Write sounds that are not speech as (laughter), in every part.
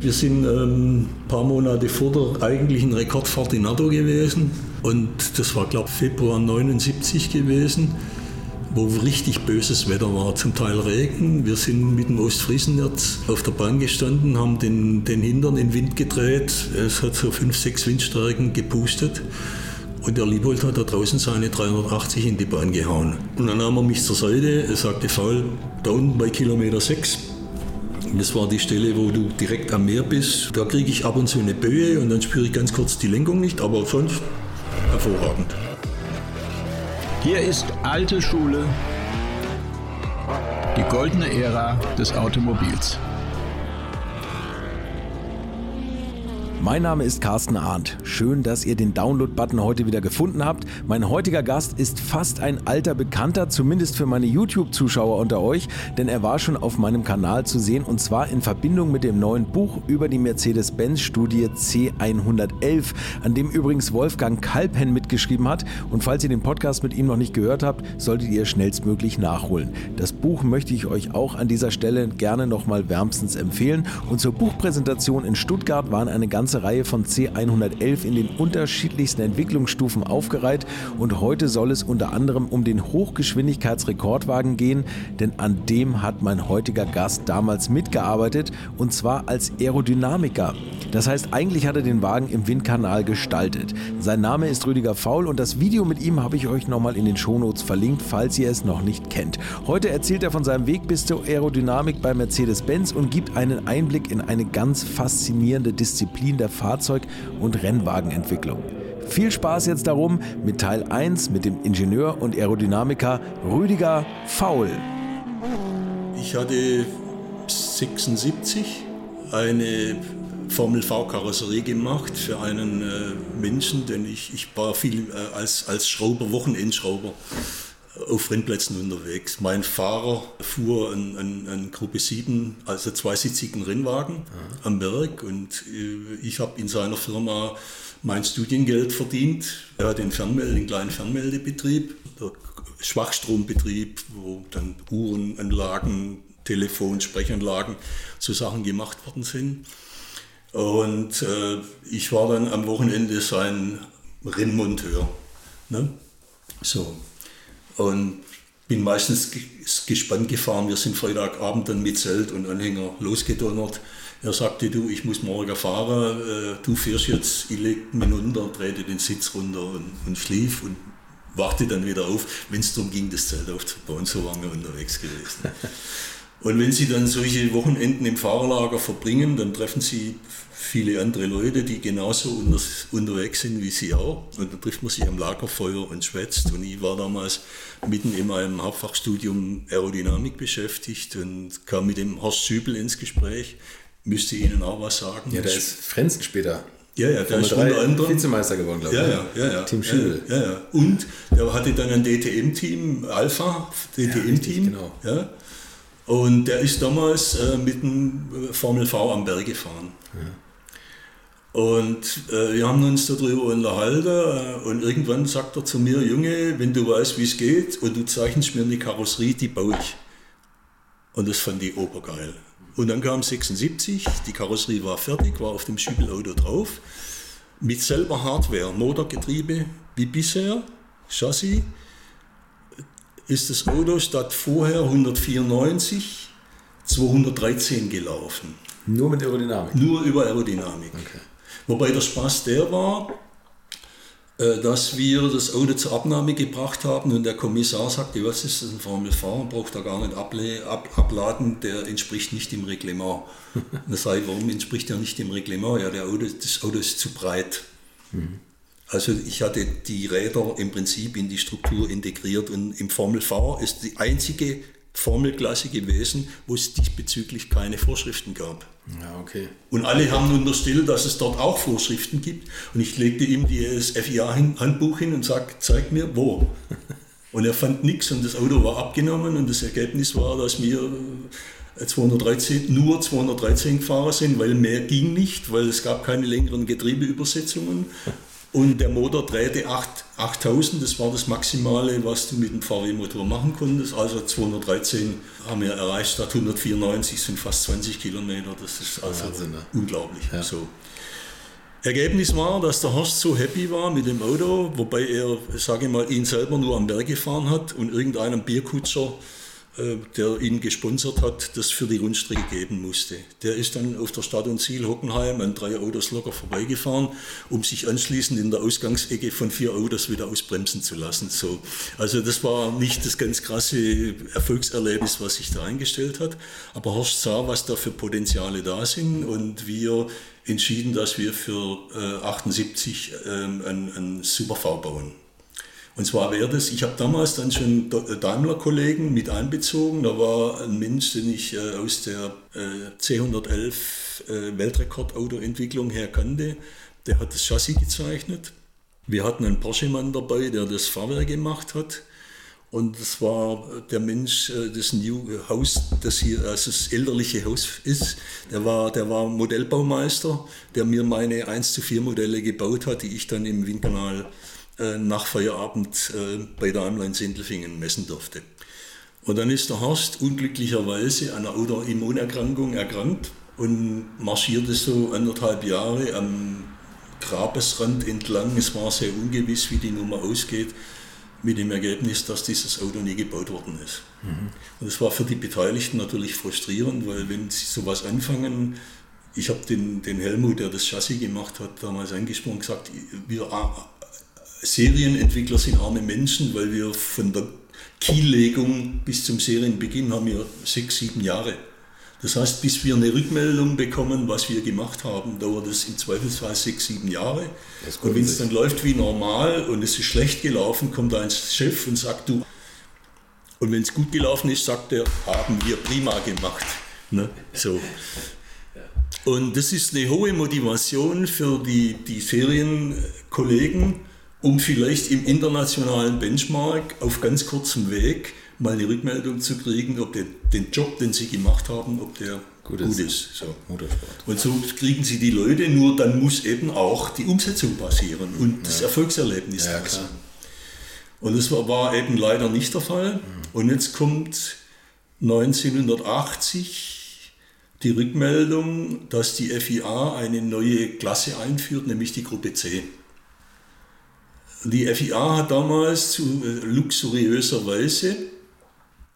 Wir sind ähm, ein paar Monate vor der eigentlichen Rekordfahrt in NATO gewesen und das war, glaube ich, Februar 79 gewesen wo richtig böses Wetter war, zum Teil Regen. Wir sind mit dem Ostfriesennerz auf der Bahn gestanden, haben den, den Hintern in den Wind gedreht. Es hat so fünf, sechs Windstärken gepustet. Und der Liebold hat da draußen seine 380 in die Bahn gehauen. Und dann nahm er mich zur Seite, er sagte, Faul, da unten bei Kilometer 6, das war die Stelle, wo du direkt am Meer bist. Da kriege ich ab und zu eine Böe und dann spüre ich ganz kurz die Lenkung nicht, aber sonst hervorragend. Hier ist alte Schule, die goldene Ära des Automobils. Mein Name ist Carsten Arndt. Schön, dass ihr den Download-Button heute wieder gefunden habt. Mein heutiger Gast ist fast ein alter Bekannter, zumindest für meine YouTube-Zuschauer unter euch, denn er war schon auf meinem Kanal zu sehen und zwar in Verbindung mit dem neuen Buch über die Mercedes-Benz-Studie C111, an dem übrigens Wolfgang Kalpen mitgeschrieben hat. Und falls ihr den Podcast mit ihm noch nicht gehört habt, solltet ihr schnellstmöglich nachholen. Das Buch möchte ich euch auch an dieser Stelle gerne nochmal wärmstens empfehlen. Und zur Buchpräsentation in Stuttgart waren eine ganze ganze Reihe von C111 in den unterschiedlichsten Entwicklungsstufen aufgereiht und heute soll es unter anderem um den Hochgeschwindigkeitsrekordwagen gehen, denn an dem hat mein heutiger Gast damals mitgearbeitet und zwar als Aerodynamiker. Das heißt, eigentlich hat er den Wagen im Windkanal gestaltet. Sein Name ist Rüdiger Faul und das Video mit ihm habe ich euch nochmal in den Shownotes verlinkt, falls ihr es noch nicht kennt. Heute erzählt er von seinem Weg bis zur Aerodynamik bei Mercedes-Benz und gibt einen Einblick in eine ganz faszinierende Disziplin der Fahrzeug- und Rennwagenentwicklung. Viel Spaß jetzt darum mit Teil 1 mit dem Ingenieur und Aerodynamiker Rüdiger Faul. Ich hatte 76 eine Formel V-Karosserie gemacht für einen äh, Menschen, denn ich, ich war viel äh, als, als Schrauber, Wochenendschrauber auf Rennplätzen unterwegs. Mein Fahrer fuhr einen, einen, einen Gruppe 7, also zweisitzigen Rennwagen mhm. am Berg und äh, ich habe in seiner Firma mein Studiengeld verdient. Er hat den, Fernmelde, den kleinen Fernmeldebetrieb, der Schwachstrombetrieb, wo dann Uhrenanlagen, Telefon, Sprechanlagen, so Sachen gemacht worden sind. Und äh, ich war dann am Wochenende sein Rennmonteur. Ne? So. Und bin meistens gespannt gefahren. Wir sind Freitagabend dann mit Zelt und Anhänger losgedonnert. Er sagte, du, ich muss morgen fahren, äh, du fährst jetzt, ich leg mich runter, drehte den Sitz runter und, und schlief und wachte dann wieder auf, wenn es darum ging, das Zelt aufzubauen. So waren wir unterwegs gewesen. (laughs) Und wenn Sie dann solche Wochenenden im Fahrerlager verbringen, dann treffen Sie viele andere Leute, die genauso unter, unterwegs sind wie Sie auch. Und dann trifft man sich am Lagerfeuer und schwätzt. Und ich war damals mitten in meinem Hauptfachstudium Aerodynamik beschäftigt und kam mit dem Horst Schübel ins Gespräch. Müsste Ihnen auch was sagen. Ja, der ist Frenzen später. Ja, ja, der ist unter anderem Vizemeister geworden, glaube ich. Ja, ja, ja, ja. Team Schübel. Ja, ja. Und der hatte dann ein DTM-Team, Alpha, DTM-Team. Ja, genau. Ja. Und der ist damals äh, mit dem Formel V am Berg gefahren. Ja. Und äh, wir haben uns darüber unterhalten äh, und irgendwann sagt er zu mir, Junge, wenn du weißt, wie es geht und du zeichnest mir eine Karosserie, die baue ich. Und das fand ich obergeil. Und dann kam 76, die Karosserie war fertig, war auf dem Schübelauto drauf, mit selber Hardware, Motorgetriebe wie bisher, Chassis, ist das Auto statt vorher 194 213 gelaufen. Nur mit Aerodynamik? Nur über Aerodynamik. Okay. Wobei der Spaß der war, äh, dass wir das Auto zur Abnahme gebracht haben und der Kommissar sagte, was ist das, ein Formel V, braucht er gar nicht abladen, der entspricht nicht dem Reglement. da sage ich, warum entspricht er nicht dem Reglement? Ja, der Auto, das Auto ist zu breit. Mhm. Also ich hatte die Räder im Prinzip in die Struktur integriert und im Formel V ist die einzige Formelklasse gewesen, wo es diesbezüglich keine Vorschriften gab. Ja, okay. Und alle haben unterstellt, dass es dort auch Vorschriften gibt. Und ich legte ihm das FIA-Handbuch hin und sagte, zeig mir wo. (laughs) Und er fand nichts und das Auto war abgenommen und das Ergebnis war, dass wir 213, nur 213 gefahren sind, weil mehr ging nicht, weil es gab keine längeren Getriebeübersetzungen. (laughs) Und der Motor drehte 8, 8000, das war das Maximale, was du mit dem VW-Motor machen konntest. Also 213 haben wir erreicht, statt 194 sind fast 20 Kilometer. Das ist also Wahnsinn, ne? unglaublich. Ja. So. Ergebnis war, dass der Horst so happy war mit dem Auto, wobei er, sage ich mal, ihn selber nur am Berg gefahren hat und irgendeinem Bierkutscher der ihn gesponsert hat, das für die Rundstrecke geben musste. Der ist dann auf der Stadt und Ziel Hockenheim an drei Autos locker vorbeigefahren, um sich anschließend in der Ausgangsecke von vier Autos wieder ausbremsen zu lassen. So. Also das war nicht das ganz krasse Erfolgserlebnis, was sich da eingestellt hat, aber Horst sah, was da für Potenziale da sind und wir entschieden, dass wir für äh, 78 ähm, einen, einen Super V bauen. Und zwar wäre das, ich habe damals dann schon äh, Daimler-Kollegen mit einbezogen. Da war ein Mensch, den ich äh, aus der äh, C111 äh, Weltrekordautoentwicklung her kannte. Der hat das Chassis gezeichnet. Wir hatten einen Porsche-Mann dabei, der das Fahrwerk gemacht hat. Und das war der Mensch, das New Haus, das hier also das elterliche Haus ist. Der war, der war Modellbaumeister, der mir meine 1 zu 4 Modelle gebaut hat, die ich dann im Windkanal nach Feierabend äh, bei der in Sindelfingen messen durfte. Und dann ist der Horst unglücklicherweise an einer Autoimmunerkrankung erkrankt und marschierte so anderthalb Jahre am Grabesrand entlang. Es war sehr ungewiss, wie die Nummer ausgeht, mit dem Ergebnis, dass dieses Auto nie gebaut worden ist. Mhm. Und es war für die Beteiligten natürlich frustrierend, weil wenn sie sowas anfangen, ich habe den, den Helmut, der das Chassis gemacht hat, damals eingesprochen und gesagt, wir Serienentwickler sind arme Menschen, weil wir von der Kiellegung bis zum Serienbeginn haben wir sechs, sieben Jahre. Das heißt, bis wir eine Rückmeldung bekommen, was wir gemacht haben, dauert es im Zweifelsfall sechs, sieben Jahre. Und wenn es dann läuft wie normal und es ist schlecht gelaufen, kommt ein Chef und sagt du. Und wenn es gut gelaufen ist, sagt er, haben wir prima gemacht. Ne? So. Und das ist eine hohe Motivation für die, die Serienkollegen um vielleicht im internationalen Benchmark auf ganz kurzem Weg mal eine Rückmeldung zu kriegen, ob der, den Job, den sie gemacht haben, ob der gut, gut ist. So. Und so kriegen sie die Leute, nur dann muss eben auch die Umsetzung passieren und ja. das Erfolgserlebnis ja, passieren. Und das war, war, eben leider nicht der Fall. Mhm. Und jetzt kommt 1980 die Rückmeldung, dass die FIA eine neue Klasse einführt, nämlich die Gruppe C. Die FIA hat damals zu äh, luxuriöser Weise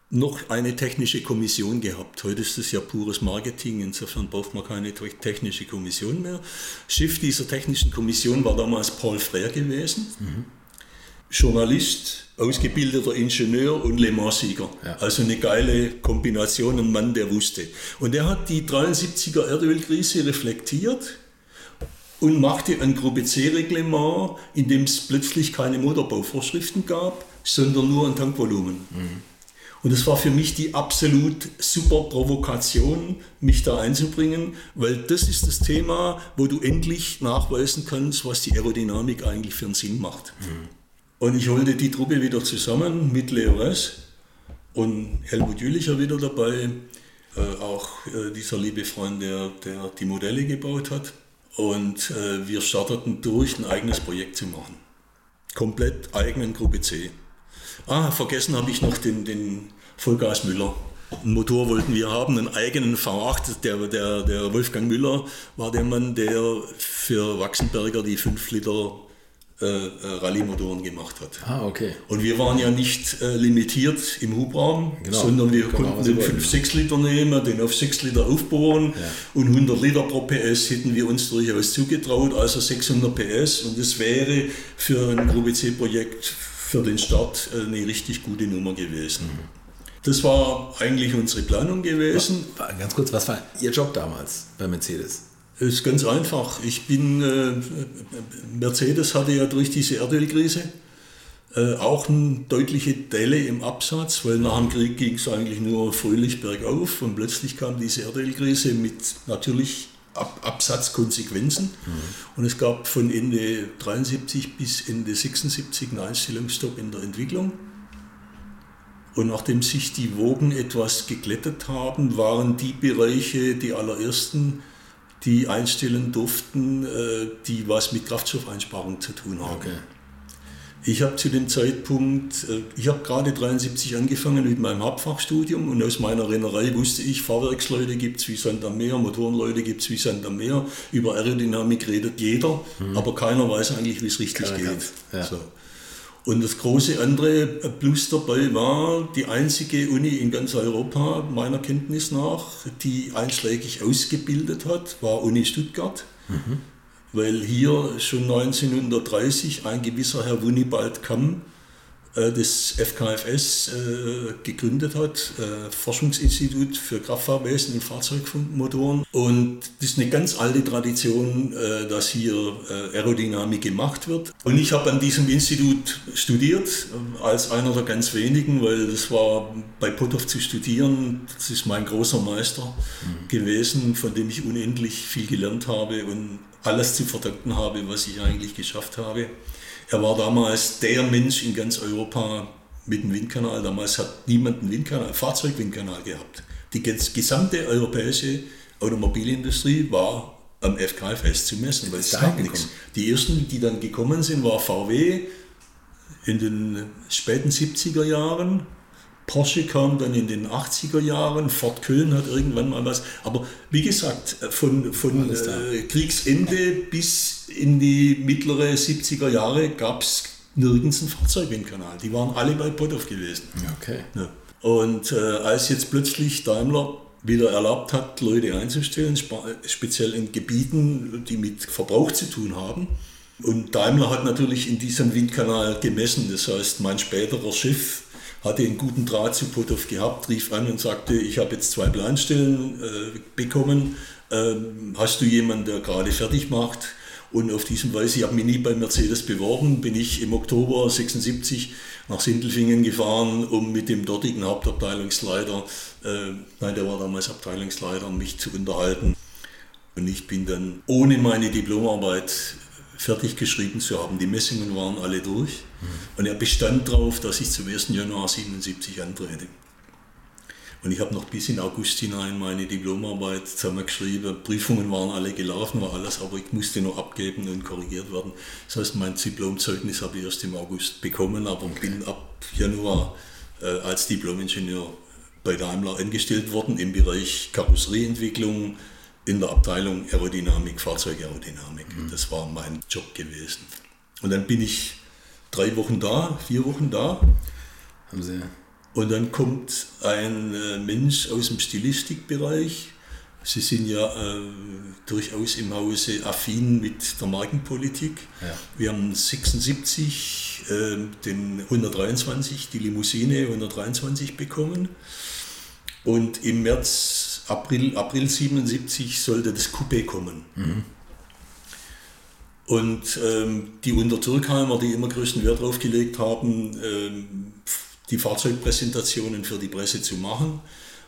noch eine technische Kommission gehabt. Heute ist das ja pures Marketing, insofern braucht man keine technische Kommission mehr. Chef dieser technischen Kommission war damals Paul Frère gewesen, mhm. Journalist, ausgebildeter Ingenieur und Le Mans-Sieger. Ja. Also eine geile Kombination, ein Mann, der wusste. Und er hat die 73er Erdölkrise reflektiert und machte ein Gruppe C-Reglement, in dem es plötzlich keine Motorbauvorschriften gab, sondern nur ein Tankvolumen. Mhm. Und es war für mich die absolut super Provokation, mich da einzubringen, weil das ist das Thema, wo du endlich nachweisen kannst, was die Aerodynamik eigentlich für einen Sinn macht. Mhm. Und ich holte die Truppe wieder zusammen mit Leo Ress und Helmut Jülicher wieder dabei, äh, auch äh, dieser liebe Freund, der, der die Modelle gebaut hat. Und äh, wir starteten durch, ein eigenes Projekt zu machen. Komplett eigenen Gruppe C. Ah, vergessen habe ich noch den, den Vollgas Müller. Einen Motor wollten wir haben, einen eigenen V8. Der, der, der Wolfgang Müller war der Mann, der für Wachsenberger die 5 Liter äh, äh, Rallye-Motoren gemacht hat. Ah, okay. Und wir waren ja nicht äh, limitiert im Hubraum, genau. sondern wir genau, konnten den 5-6 Liter nehmen, den auf 6 Liter aufbohren ja. und 100 Liter pro PS hätten wir uns durchaus zugetraut, also 600 PS und das wäre für ein Gruppe C-Projekt für den Start äh, eine richtig gute Nummer gewesen. Mhm. Das war eigentlich unsere Planung gewesen. Ganz kurz, was war Ihr Job damals bei Mercedes? Es ist ganz einfach. Ich bin, äh, Mercedes hatte ja durch diese Erdölkrise äh, auch eine deutliche Delle im Absatz, weil nach dem Krieg ging es eigentlich nur fröhlich bergauf und plötzlich kam diese Erdölkrise mit natürlich Ab Absatzkonsequenzen. Mhm. Und es gab von Ende 73 bis Ende 76 einen Einstellungsstopp in der Entwicklung. Und nachdem sich die Wogen etwas geglättet haben, waren die Bereiche die allerersten, die einstellen durften, äh, die was mit Kraftstoffeinsparung zu tun haben. Okay. Ich habe zu dem Zeitpunkt, äh, ich habe gerade 73 angefangen mit meinem Hauptfachstudium und aus meiner Rennerei wusste ich, Fahrwerksleute gibt es wie Sand am Meer, Motorenleute gibt es wie Sand am Meer. Über Aerodynamik redet jeder, mhm. aber keiner weiß eigentlich, wie es richtig Keiner geht. Ja. So. Und das große andere Plus dabei war, die einzige Uni in ganz Europa, meiner Kenntnis nach, die einschlägig ausgebildet hat, war Uni Stuttgart. Mhm weil hier schon 1930 ein gewisser Herr Wunibald Kamm das FKFS äh, gegründet hat, äh, Forschungsinstitut für Kraftfahrwesen und Fahrzeugmotoren. Und das ist eine ganz alte Tradition, äh, dass hier äh, Aerodynamik gemacht wird. Und ich habe an diesem Institut studiert, äh, als einer der ganz wenigen, weil das war bei Potthoff zu studieren, das ist mein großer Meister mhm. gewesen, von dem ich unendlich viel gelernt habe und alles zu verdanken habe, was ich eigentlich geschafft habe. Er war damals der Mensch in ganz Europa mit dem Windkanal. Damals hat niemand einen Windkanal, Fahrzeugwindkanal gehabt. Die gesamte europäische Automobilindustrie war am FKFS zu messen, weil es gab nichts. Die ersten, die dann gekommen sind, war VW in den späten 70er Jahren Porsche kam dann in den 80er Jahren, Ford Köln hat irgendwann mal was. Aber wie gesagt, von, von äh, Kriegsende bis in die mittlere 70er Jahre gab es nirgends einen Fahrzeugwindkanal. Die waren alle bei Potthoff gewesen. Okay. Ja. Und äh, als jetzt plötzlich Daimler wieder erlaubt hat, Leute einzustellen, speziell in Gebieten, die mit Verbrauch zu tun haben. Und Daimler hat natürlich in diesem Windkanal gemessen. Das heißt, mein späterer Chef hatte einen guten Draht zu Potow gehabt, rief an und sagte, ich habe jetzt zwei Planstellen äh, bekommen, ähm, hast du jemanden, der gerade fertig macht? Und auf diesem Weise, ich habe mich nie bei Mercedes beworben, bin ich im Oktober 76 nach Sindelfingen gefahren, um mit dem dortigen Hauptabteilungsleiter, äh, nein, der war damals Abteilungsleiter, mich zu unterhalten. Und ich bin dann ohne meine Diplomarbeit fertig geschrieben zu haben. Die Messungen waren alle durch und er bestand darauf, dass ich zum 1. Januar 77 antrete. Und ich habe noch bis in August hinein meine Diplomarbeit zusammengeschrieben. Prüfungen waren alle gelaufen, war alles, aber ich musste noch abgeben und korrigiert werden. Das heißt, mein Diplomzeugnis habe ich erst im August bekommen, aber bin ab Januar äh, als Diplomingenieur bei Daimler angestellt worden im Bereich Karosserieentwicklung, in der Abteilung Aerodynamik, Fahrzeugaerodynamik. Mhm. Das war mein Job gewesen. Und dann bin ich drei Wochen da, vier Wochen da. Haben Sie. Und dann kommt ein äh, Mensch aus dem Stilistikbereich. Sie sind ja äh, durchaus im Hause affin mit der Markenpolitik. Ja. Wir haben 76 äh, den 123, die Limousine 123 bekommen. Und im März April, April 77 sollte das Coupé kommen. Mhm. Und ähm, die Untertürkheimer, die immer größten Wert darauf gelegt haben, ähm, die Fahrzeugpräsentationen für die Presse zu machen,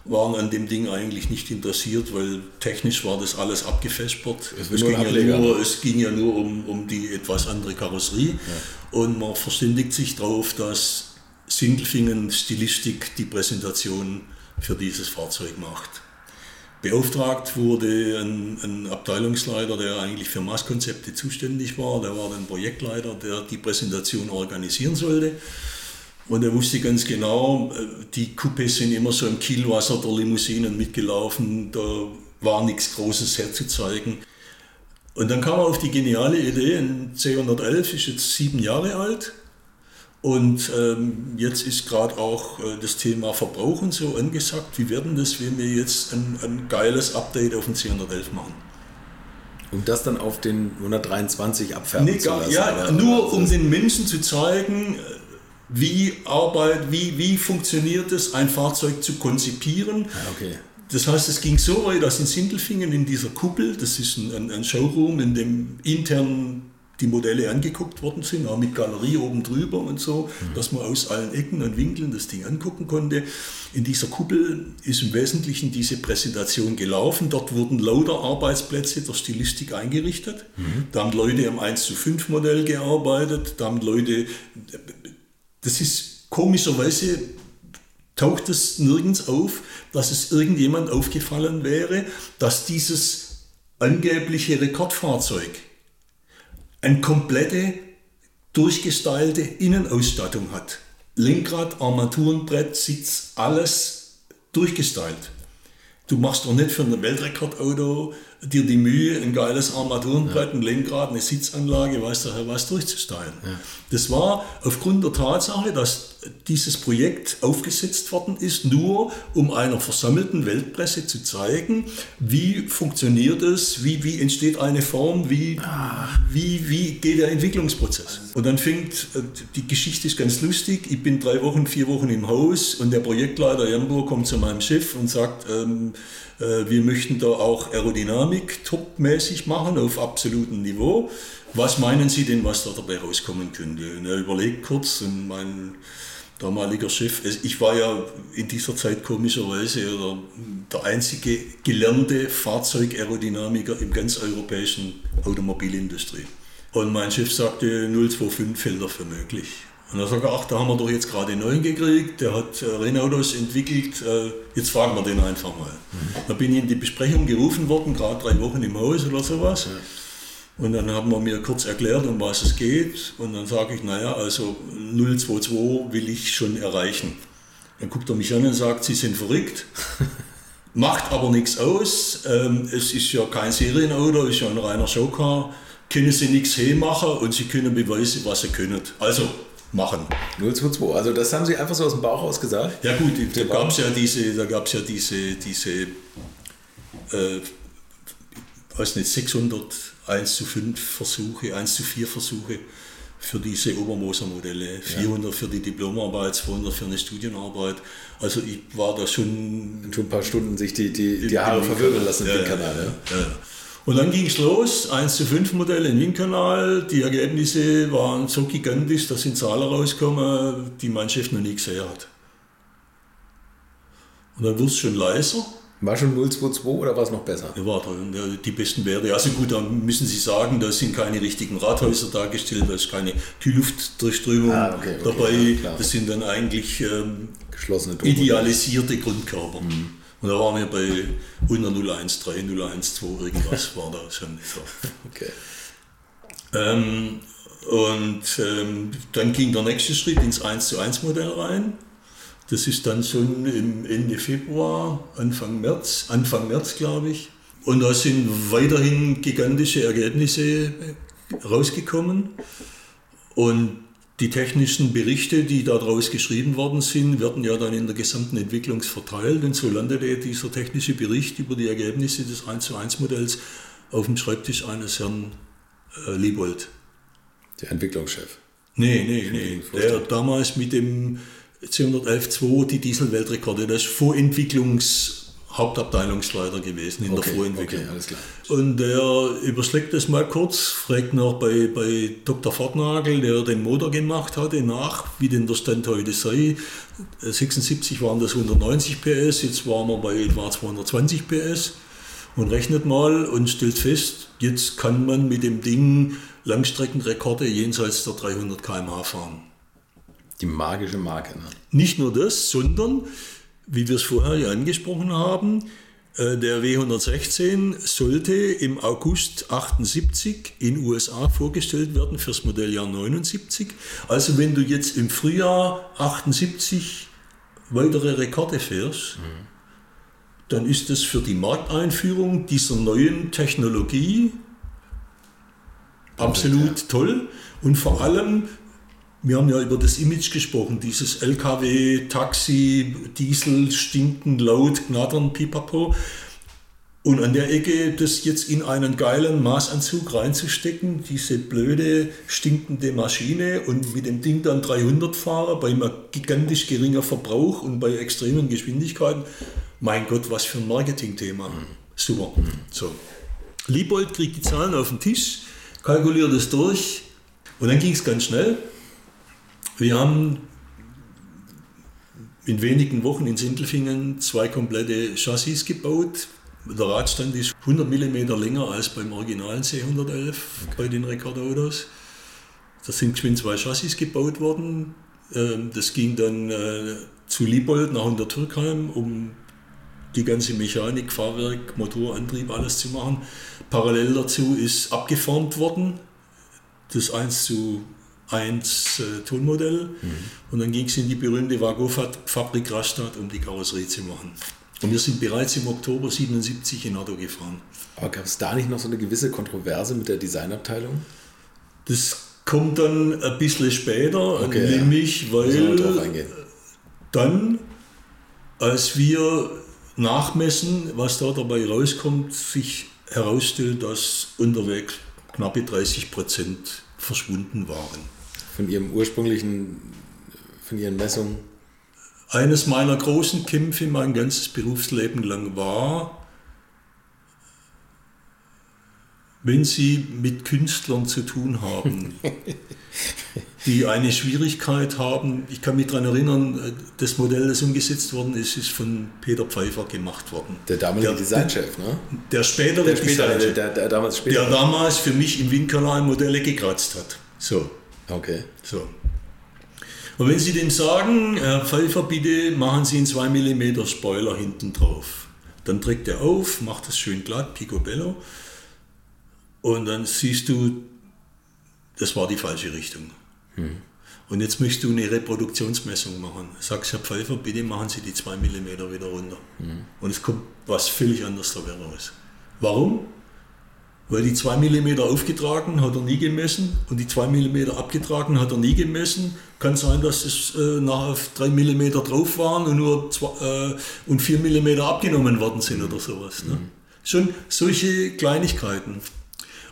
waren an dem Ding eigentlich nicht interessiert, weil technisch war das alles abgefespert. Es, es, ging, ja nur, es ging, ja nur, um, um die etwas andere Karosserie. Ja. Und man verständigt sich darauf, dass Sindelfingen Stilistik die Präsentation für dieses Fahrzeug macht. Beauftragt wurde ein, ein, Abteilungsleiter, der eigentlich für Maßkonzepte zuständig war. Der war dann Projektleiter, der die Präsentation organisieren sollte. Und er wusste ganz genau, äh, die Coupés sind immer so im Kielwasser der Limousinen mitgelaufen, da war nichts Großes herzuzeigen. Und dann kam er auf die geniale Idee, ein C111 ist jetzt sieben Jahre alt, und ähm, jetzt ist gerade auch äh, das Thema Verbrauch und so angesagt. Wie werden das, wenn wir jetzt ein, ein geiles Update auf den C111 machen? Um das dann auf den 123 abfärben nee, zu lassen? Ja, oder? nur um den Menschen zu zeigen, äh, wie Arbeit, wie, wie funktioniert es, ein Fahrzeug zu konzipieren. Ah, okay. Das heißt, es ging so weit, dass in Sindelfingen in dieser Kuppel, das ist ein, ein Showroom, in dem intern die Modelle angeguckt worden sind, auch mit Galerie oben drüber und so, mhm. dass man aus allen Ecken und Winkeln das Ding angucken konnte. In dieser Kuppel ist im Wesentlichen diese Präsentation gelaufen. Dort wurden lauter Arbeitsplätze der Stilistik eingerichtet. Mhm. Da haben Leute am 1 zu 5 Modell gearbeitet, da haben Leute, das ist komischerweise taucht es nirgends auf, dass es irgendjemand aufgefallen wäre, dass dieses angebliche Rekordfahrzeug eine komplette durchgestylte Innenausstattung hat. Lenkrad, Armaturenbrett, Sitz, alles durchgestylt. Du machst doch nicht für ein Weltrekordauto dir die Mühe, ein geiles Armaturenbrett, ein Lenkrad, eine Sitzanlage, weiß der was durchzustylen. Ja. Das war aufgrund der Tatsache, dass dieses Projekt aufgesetzt worden ist, nur um einer versammelten Weltpresse zu zeigen, wie funktioniert es, wie, wie entsteht eine Form, wie, wie, wie geht der Entwicklungsprozess. Und dann fängt, äh, die Geschichte ist ganz lustig, ich bin drei Wochen, vier Wochen im Haus und der Projektleiter Jambo kommt zu meinem Chef und sagt, ähm, äh, wir möchten da auch Aerodynamik topmäßig machen auf absolutem Niveau. Was meinen Sie denn, was da dabei rauskommen könnte? Und er überlegt kurz und mein damaliger Chef, ich war ja in dieser Zeit komischerweise der einzige gelernte Fahrzeugaerodynamiker im ganz europäischen Automobilindustrie. Und mein Chef sagte, 025 fällt dafür möglich. Und er sagte, ach, da haben wir doch jetzt gerade einen neuen gekriegt, der hat äh, Rennautos entwickelt, äh, jetzt fragen wir den einfach mal. Mhm. Da bin ich in die Besprechung gerufen worden, gerade drei Wochen im Haus oder sowas. Ja. Und dann haben wir mir kurz erklärt, um was es geht. Und dann sage ich, naja, also 022 will ich schon erreichen. Dann guckt er mich an und sagt, Sie sind verrückt. (laughs) Macht aber nichts aus. Ähm, es ist ja kein Serienauto, es ist ja ein reiner Showcar. Können Sie nichts machen und Sie können beweisen, was Sie können. Also machen. 022, also das haben Sie einfach so aus dem Bauch aus gesagt? Ja gut, da gab es ja diese, da gab's ja diese, diese äh, weiß nicht, 600 1 zu 5 Versuche, 1 zu 4 Versuche für diese Obermoser-Modelle, 400 ja. für die Diplomarbeit, 200 für eine Studienarbeit. Also ich war da schon... Schon ein paar Stunden sich die, die, die Haare verwirbeln lassen ja, im Kanal. Ja. ja. Und dann ging es los, 1 zu 5 Modelle im Windkanal. Die Ergebnisse waren so gigantisch, dass sind Zahlen rauskommen, die mein Chef noch nie gesehen hat. Und dann wurde es schon leiser. War schon 022 oder war es noch besser? Ja, war die besten Werte. Also gut, da müssen Sie sagen, da sind keine richtigen Rathäuser dargestellt, da ist keine Kühlluftdurchströmung ah, okay, okay, dabei. Ja, das sind dann eigentlich ähm, Geschlossene idealisierte Grundkörper. Mhm. Und da waren wir bei 10013, 012, irgendwas (laughs) war da schon. So. Okay. Ähm, und ähm, dann ging der nächste Schritt ins 1 zu 1 Modell rein. Das ist dann schon im Ende Februar, Anfang März, Anfang März glaube ich. Und da sind weiterhin gigantische Ergebnisse rausgekommen. Und die technischen Berichte, die daraus geschrieben worden sind, werden ja dann in der gesamten Entwicklung verteilt. Und so landete dieser technische Bericht über die Ergebnisse des 1 zu 1 Modells auf dem Schreibtisch eines Herrn äh, Liebold. Der Entwicklungschef. Nee, nee, nee. Der damals mit dem 211.2 die Dieselweltrekorde. Das ist Vorentwicklungshauptabteilungsleiter gewesen in okay, der Vorentwicklung. Okay. Und der überschlägt das mal kurz, fragt noch bei, bei Dr. Fortnagel, der den Motor gemacht hatte, nach, wie denn der Stand heute sei. 76 waren das 190 PS, jetzt waren wir bei etwa 220 PS und rechnet mal und stellt fest, jetzt kann man mit dem Ding Langstreckenrekorde jenseits der 300 km/h fahren. Die magische Marke. Ne? Nicht nur das, sondern, wie wir es vorher ja angesprochen haben, äh, der W116 sollte im August 78 in USA vorgestellt werden fürs Modelljahr 79. Also wenn du jetzt im Frühjahr 78 weitere Rekorde fährst, mhm. dann ist das für die Markteinführung dieser neuen Technologie absolut toll und vor allem wir haben ja über das Image gesprochen, dieses LKW, Taxi, Diesel, stinken, laut, knattern, pipapo. Und an der Ecke das jetzt in einen geilen Maßanzug reinzustecken, diese blöde, stinkende Maschine und mit dem Ding dann 300 Fahrer bei einem gigantisch geringer Verbrauch und bei extremen Geschwindigkeiten. Mein Gott, was für ein Marketingthema. Super. So. Liebold kriegt die Zahlen auf den Tisch, kalkuliert es durch und dann ging es ganz schnell. Wir haben in wenigen Wochen in Sindelfingen zwei komplette Chassis gebaut. Der Radstand ist 100 mm länger als beim originalen C111 okay. bei den Rekordautos. Da sind geschwind zwei Chassis gebaut worden. Ähm, das ging dann äh, zu Liebold nach Untertürkheim, um die ganze Mechanik, Fahrwerk, Motorantrieb, alles zu machen. Parallel dazu ist abgeformt worden, das 1 zu 1 äh, Tonmodell. Mhm. Und dann ging es in die berühmte Vago-Fabrik Rastatt, um die Karosserie zu machen. Und wir sind bereits im Oktober 77 in Auto gefahren. Aber gab es da nicht noch so eine gewisse Kontroverse mit der Designabteilung? Das kommt dann ein bisschen später, okay, nämlich ja. weil dann, als wir nachmessen, was da dabei rauskommt, sich herausstellt, dass unterwegs knappe 30 Prozent verschwunden waren. Von ihrem ursprünglichen, von ihren Messungen? Eines meiner großen Kämpfe mein ganzes Berufsleben lang war, wenn Sie mit Künstlern zu tun haben, (laughs) die eine Schwierigkeit haben. Ich kann mich daran erinnern, das Modell, das umgesetzt worden ist, ist von Peter Pfeiffer gemacht worden. Der damalige der, Designchef, ne? Der spätere der spätere, der, der, der, damals später. Der damals für mich im Windkanal Modelle gekratzt hat. So. Okay. So. Und wenn Sie dem sagen, Herr Pfeiffer, bitte machen Sie einen 2 mm Spoiler hinten drauf, dann trägt er auf, macht das schön glatt, picobello, und dann siehst du, das war die falsche Richtung. Hm. Und jetzt möchtest du eine Reproduktionsmessung machen. Sagst Herr Pfeiffer, bitte machen Sie die 2 mm wieder runter. Hm. Und es kommt was völlig anderes dabei raus. Warum? Weil die 2 mm aufgetragen hat er nie gemessen und die 2 mm abgetragen hat er nie gemessen. Kann sein, dass es äh, nachher 3 mm drauf waren und nur zwei, äh, und 4 mm abgenommen worden sind oder sowas. Ne? Mhm. Schon solche Kleinigkeiten.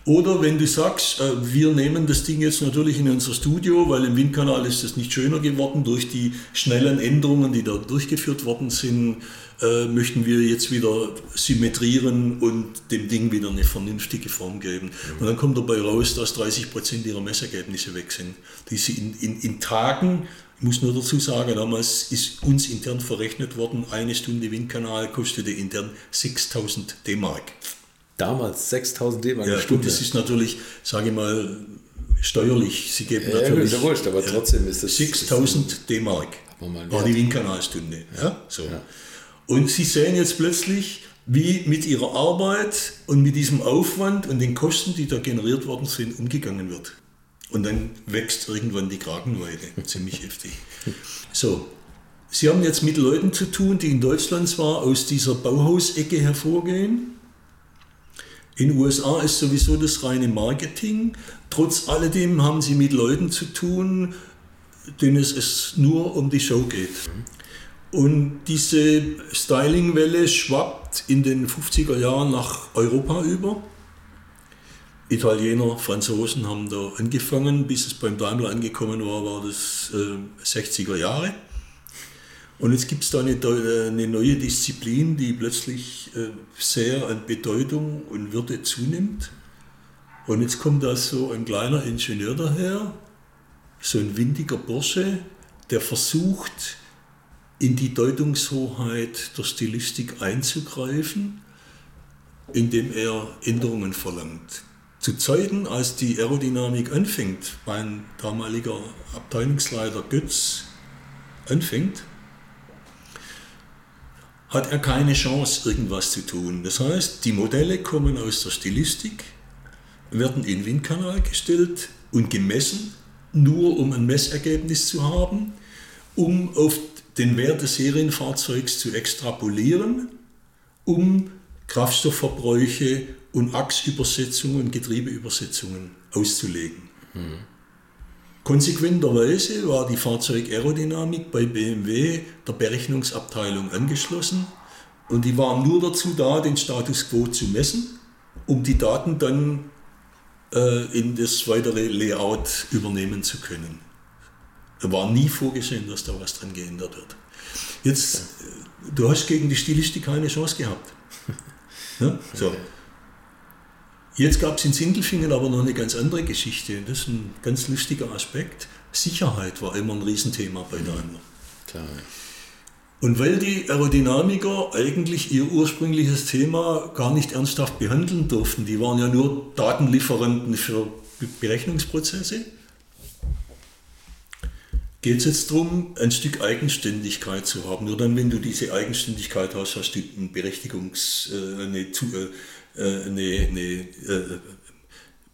Oder wenn du sagst, äh, wir nehmen das Ding jetzt natürlich in unser Studio, weil im Windkanal ist es nicht schöner geworden durch die schnellen Änderungen, die da durchgeführt worden sind, äh, möchten wir jetzt wieder symmetrieren und dem Ding wieder eine vernünftige Form geben. Mhm. Und dann kommt dabei raus, dass 30 Prozent ihrer Messergebnisse weg sind, die sie in, in, in Tagen ich muss nur dazu sagen, damals ist uns intern verrechnet worden, eine Stunde Windkanal kostete intern 6000 D-Mark. Damals 6000 D-Mark ja, Stunde. das ist natürlich, sage ich mal, steuerlich. Sie geben ja, natürlich. Ja, wurscht, aber trotzdem ist das. 6000 D-Mark war die Windkanalstunde. Ja? So. Ja. Und Sie sehen jetzt plötzlich, wie mit Ihrer Arbeit und mit diesem Aufwand und den Kosten, die da generiert worden sind, umgegangen wird. Und dann wächst irgendwann die Kragenweite. Ziemlich heftig. So. Sie haben jetzt mit Leuten zu tun, die in Deutschland zwar aus dieser Bauhausecke hervorgehen, in den USA ist sowieso das reine Marketing. Trotz alledem haben sie mit Leuten zu tun, denen es nur um die Show geht. Und diese Stylingwelle schwappt in den 50er Jahren nach Europa über. Italiener, Franzosen haben da angefangen, bis es beim Daimler angekommen war, war das äh, 60er Jahre. Und jetzt gibt es da eine, äh, eine, neue Disziplin, die plötzlich äh, sehr an Bedeutung und Würde zunimmt. Und jetzt kommt da so ein kleiner Ingenieur daher, so ein windiger Bursche, der versucht, in die Deutungshoheit der Stilistik einzugreifen, indem er Änderungen verlangt. Zu Zeiten, als die Aerodynamik anfängt, mein damaliger Abteilungsleiter Götz anfängt, hat er keine Chance, irgendwas zu tun. Das heißt, die Modelle kommen aus der Stilistik, werden in Windkanal gestellt und gemessen, nur um ein Messergebnis zu haben, um auf den Wert des Serienfahrzeugs zu extrapolieren, um Kraftstoffverbräuche und Achsübersetzungen und Getriebeübersetzungen auszulegen. Mhm. Konsequenterweise war die Fahrzeugaerodynamik bei BMW der Berechnungsabteilung angeschlossen und die waren nur dazu da, den Status quo zu messen, um die Daten dann äh, in das weitere Layout übernehmen zu können. Da war nie vorgesehen, dass da was dran geändert wird. Jetzt, du hast gegen die Stilistik keine Chance gehabt. Ja? (laughs) So. Jetzt gab es in Sindelfingen aber noch eine ganz andere Geschichte. Das ist ein ganz lustiger Aspekt. Sicherheit war immer ein Riesenthema bei Daimler. Klar. Und weil die Aerodynamiker eigentlich ihr ursprüngliches Thema gar nicht ernsthaft behandeln durften, die waren ja nur Datenlieferanten für Berechnungsprozesse, geht es jetzt darum, ein Stück Eigenständigkeit zu haben. Nur dann, wenn du diese Eigenständigkeit hast, hast du eine Berechtigungs, äh, eine, äh, eine, eine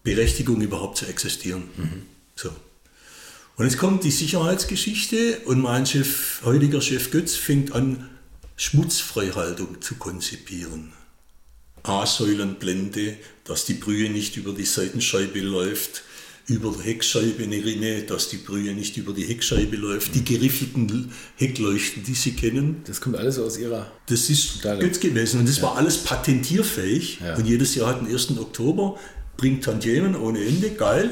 Berechtigung überhaupt zu existieren. Mhm. So. Und jetzt kommt die Sicherheitsgeschichte und mein Chef, heutiger Chef Götz fängt an, Schmutzfreihaltung zu konzipieren. A-Säulenblende, dass die Brühe nicht über die Seitenscheibe läuft, über der Heckscheibe eine Rinne, dass die Brühe nicht über die Heckscheibe läuft, die geriffelten Heckleuchten, die Sie kennen. Das kommt alles aus Ihrer. Das ist Götz gewesen und das ja. war alles patentierfähig ja. und jedes Jahr hat den 1. Oktober, bringt Tantiemen ohne Ende, geil.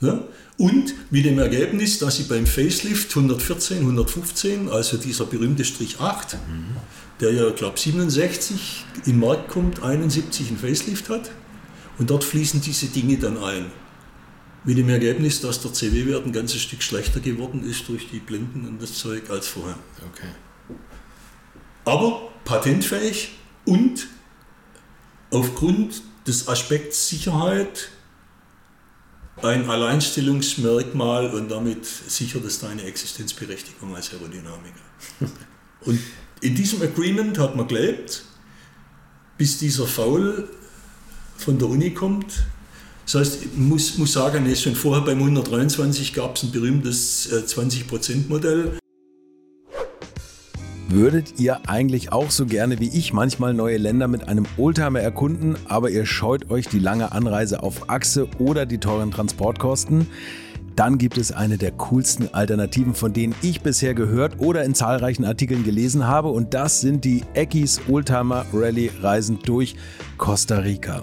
Ja. ja. Und mit dem Ergebnis, dass Sie beim Facelift 114, 115, also dieser berühmte Strich 8, mhm. der ja, glaube 67 in den Markt kommt, 71 ein Facelift hat. Und dort fließen diese Dinge dann ein. Mit dem Ergebnis, dass der CW-Wert ein ganzes Stück schlechter geworden ist durch die Blenden und das Zeug als vorher. Okay. Aber patentfähig und aufgrund des Aspekts Sicherheit ein Alleinstellungsmerkmal und damit sichert es deine Existenzberechtigung als Aerodynamiker. (laughs) Und in diesem Agreement hat man gelebt, bis dieser Foul von der Uni kommt. Das heißt, ich muss, muss sagen, schon vorher beim 123 gab es ein berühmtes 20%-Modell. Äh, Würdet ihr eigentlich auch so gerne wie ich manchmal neue Länder mit einem Oldtimer erkunden, aber ihr scheut euch die lange Anreise auf Achse oder die teuren Transportkosten? Dann gibt es eine der coolsten Alternativen, von denen ich bisher gehört oder in zahlreichen Artikeln gelesen habe, und das sind die Eckis Oldtimer Rally Reisen durch Costa Rica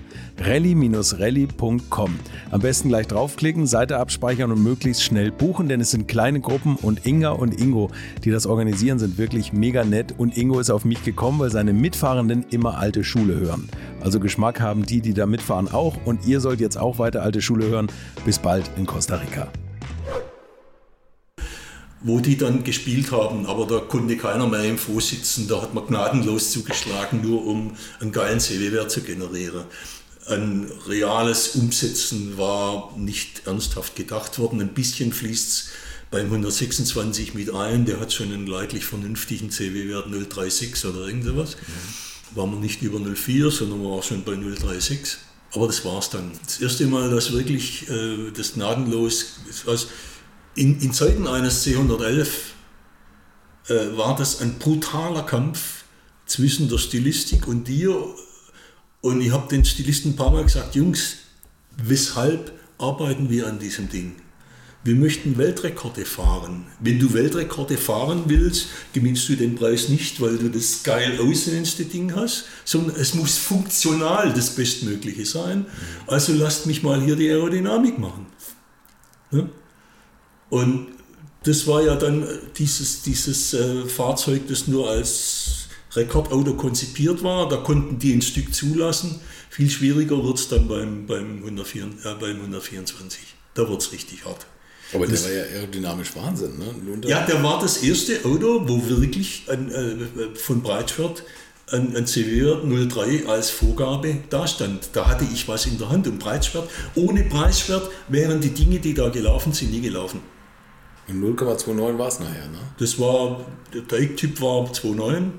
rally-rally.com. Am besten gleich draufklicken, Seite abspeichern und möglichst schnell buchen, denn es sind kleine Gruppen und Inga und Ingo, die das organisieren, sind wirklich mega nett und Ingo ist auf mich gekommen, weil seine Mitfahrenden immer alte Schule hören. Also Geschmack haben die, die da mitfahren auch und ihr sollt jetzt auch weiter alte Schule hören. Bis bald in Costa Rica wo die dann gespielt haben, aber da konnte keiner mehr im Fuß sitzen, da hat man gnadenlos zugeschlagen, nur um einen geilen CW-Wert zu generieren ein reales Umsetzen war nicht ernsthaft gedacht worden. Ein bisschen fließt es beim 126 mit ein, der hat schon einen leidlich vernünftigen CW-Wert 036 oder irgend sowas. Mhm. War man nicht über 04, sondern war schon bei 036. Aber das war es dann. Das erste Mal, dass wirklich äh, das gnadenlos, also in, in Zeiten eines C111 äh, war das ein brutaler Kampf zwischen der Stilistik und dir und ich habe den Stilisten ein paar Mal gesagt, Jungs, weshalb arbeiten wir an diesem Ding? Wir möchten Weltrekorde fahren. Wenn du Weltrekorde fahren willst, gewinnst du den Preis nicht, weil du das geil aussehendste Ding hast, sondern es muss funktional das Bestmögliche sein. Also lasst mich mal hier die Aerodynamik machen. Und das war ja dann dieses, dieses äh, Fahrzeug, das nur als Rekordauto konzipiert war. Da konnten die ein Stück zulassen. Viel schwieriger wird es dann beim, beim, 104, äh, beim 124. Da wird es richtig hart. Aber das, der war ja aerodynamisch Wahnsinn. Ne? Ja, der war das erste Auto, wo wirklich ein, äh, von Breitschwert ein, ein CW-Wert 03 als Vorgabe dastand. Da hatte ich was in der Hand und Preiswert. Ohne Preiswert wären die Dinge, die da gelaufen sind, nie gelaufen. Und 0,29 war es nachher, ne? Das war, der Ecktyp war 2,9. Ja.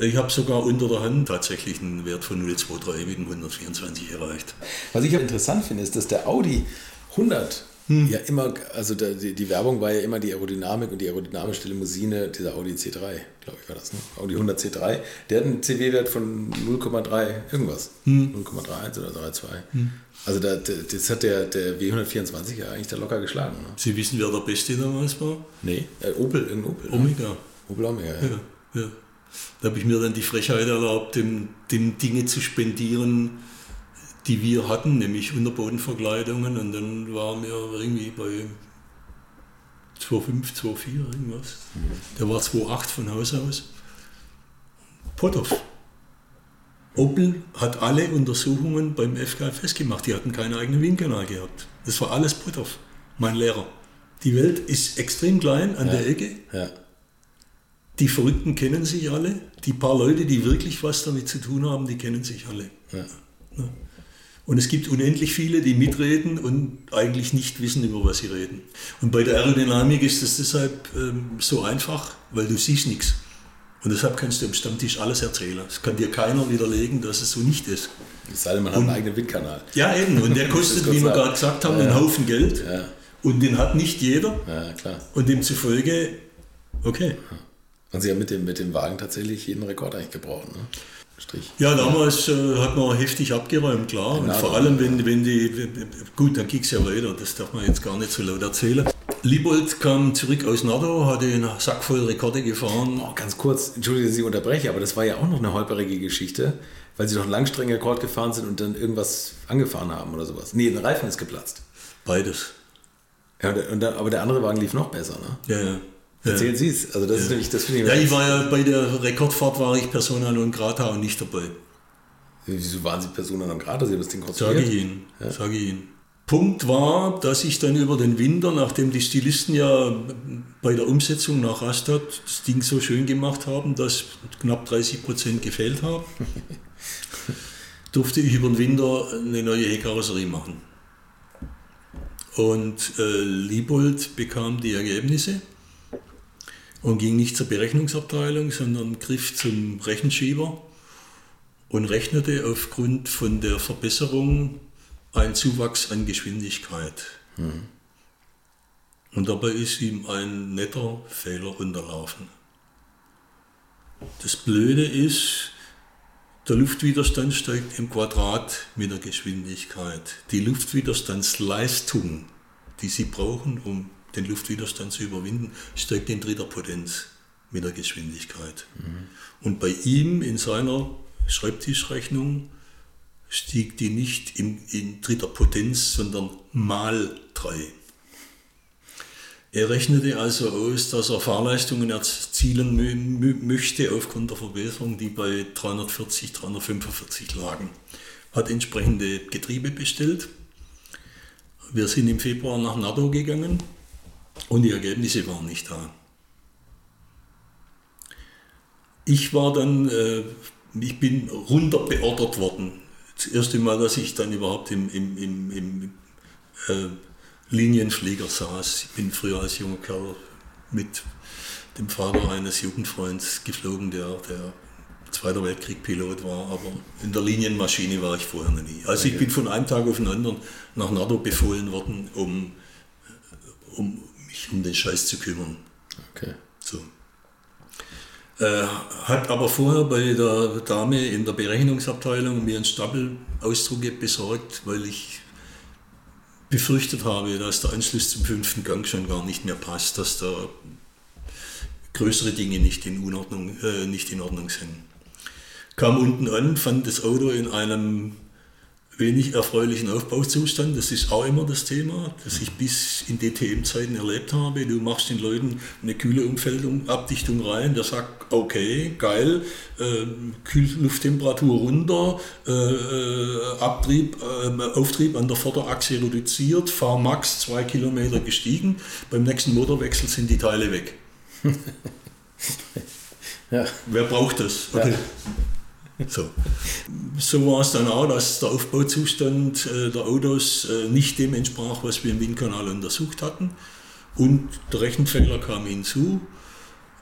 Ich habe sogar unter der Hand tatsächlich einen Wert von 0,23 mit dem 124 erreicht. Was ich interessant finde, ist, dass der Audi 100 hm. ja immer, also der, die, die, Werbung war ja immer die Aerodynamik und die aerodynamische Limousine, dieser Audi C3, glaube ich war das, ne? Audi 100 C3, der hat einen CW-Wert von 0,3 irgendwas, hm. 0,31 oder 3,2. Hm. Also da, das hat der, der W124 ja eigentlich da locker geschlagen. Ne? Sie wissen, wer der Beste damals war? Nee, äh, Opel, irgendein Opel. Ne? Omega. Ne? Opel Omega, ja. ja, ja. Da habe ich mir dann die Frechheit erlaubt, dem, dem Dinge zu spendieren, die wir hatten, nämlich Unterbodenverkleidungen. Und dann waren wir irgendwie bei 2,5, 2,4 irgendwas. Der war 2,8 von Haus aus. Potthoff. Opel hat alle Untersuchungen beim FK festgemacht. Die hatten keinen eigenen Windkanal gehabt. Das war alles Potthoff, mein Lehrer. Die Welt ist extrem klein an ja. der Ecke. Ja. Die Verrückten kennen sich alle. Die paar Leute, die wirklich was damit zu tun haben, die kennen sich alle. Ja. Und es gibt unendlich viele, die mitreden und eigentlich nicht wissen, über was sie reden. Und bei der Aerodynamik ist es deshalb ähm, so einfach, weil du siehst nichts. Und deshalb kannst du am Stammtisch alles erzählen. Es kann dir keiner widerlegen, dass es so nicht ist. Es sei denn, man hat einen eigenen Windkanal. Ja, eben. Und der (laughs) kostet, wie wir gerade gesagt haben, ja, einen Haufen Geld. Ja. Und den hat nicht jeder. Ja, klar. Und demzufolge, okay. Und Sie haben mit dem, mit dem Wagen tatsächlich jeden Rekord eigentlich gebraucht. Ne? Strich. Ja, damals äh, hat man heftig abgeräumt, klar. Genau, und vor allem, wenn, wenn die. Gut, dann ging es ja weiter, das darf man jetzt gar nicht so laut erzählen. Liebold kam zurück aus NATO, hatte einen Sack voll Rekorde gefahren. Oh, ganz kurz, entschuldige, Sie unterbreche, aber das war ja auch noch eine holperige Geschichte, weil Sie doch einen Langstreckenrekord gefahren sind und dann irgendwas angefahren haben oder sowas. Nee, ein Reifen ist geplatzt. Beides. Ja, und der, aber der andere Wagen lief noch besser, ne? Ja, ja. Erzählen Sie es. Also das ja. ist nämlich, das finde ich. Ja, ich war ja bei der Rekordfahrt war ich Persona non grata und nicht dabei. Wieso waren Sie Persona non grata? Sie haben das Ding konstruiert? Sage ich Ihnen. Sage ich Ihnen. Punkt war, dass ich dann über den Winter, nachdem die Stilisten ja bei der Umsetzung nach Rastatt das Ding so schön gemacht haben, dass knapp 30 Prozent gefehlt haben, (laughs) durfte ich über den Winter eine neue Heckkarosserie machen. Und äh, Liebold bekam die Ergebnisse und ging nicht zur Berechnungsabteilung, sondern griff zum Rechenschieber und rechnete aufgrund von der Verbesserung einen Zuwachs an Geschwindigkeit. Mhm. Und dabei ist ihm ein netter Fehler unterlaufen. Das Blöde ist, der Luftwiderstand steigt im Quadrat mit der Geschwindigkeit. Die Luftwiderstandsleistung, die Sie brauchen, um den Luftwiderstand zu überwinden, steigt in dritter Potenz mit der Geschwindigkeit. Mhm. Und bei ihm in seiner Schreibtischrechnung stieg die nicht in, in dritter Potenz, sondern mal 3. Er rechnete also aus, dass er Fahrleistungen erzielen möchte aufgrund der Verbesserung, die bei 340, 345 lagen. Hat entsprechende Getriebe bestellt. Wir sind im Februar nach NATO gegangen und die Ergebnisse waren nicht da. Ich war dann, äh, ich bin runter beordert worden. Das erste Mal, dass ich dann überhaupt im, im, im, im äh, Linienflieger saß. Ich bin früher als junger Kerl mit dem Vater eines Jugendfreunds geflogen, der, der Zweiter Weltkrieg Pilot war, aber in der Linienmaschine war ich vorher noch nie. Also ich bin von einem Tag auf den anderen nach NATO befohlen worden, um, um mich um den Scheiß zu kümmern. Okay. So. Äh, hat aber vorher bei der Dame in der Berechnungsabteilung mir einen Stapel Ausdrucke besorgt, weil ich befürchtet habe, dass der Anschluss zum fünften Gang schon gar nicht mehr passt, dass da größere Dinge nicht in, Unordnung, äh, nicht in Ordnung sind. Kam unten an, fand das Auto in einem wenig erfreulichen Aufbauzustand. Das ist auch immer das Thema, das ich bis in DTM-Zeiten erlebt habe. Du machst den Leuten eine kühle Umfeldung, rein, der sagt, okay, geil, äh, Kühllufttemperatur runter, äh, äh, Abtrieb, äh, Auftrieb an der Vorderachse reduziert, fahr max zwei Kilometer gestiegen, beim nächsten Motorwechsel sind die Teile weg. (laughs) Ja. Wer braucht das? Okay. Ja. So. so war es dann auch, dass der Aufbauzustand äh, der Autos äh, nicht dem entsprach, was wir im Windkanal untersucht hatten. Und der Rechenfehler kam hinzu.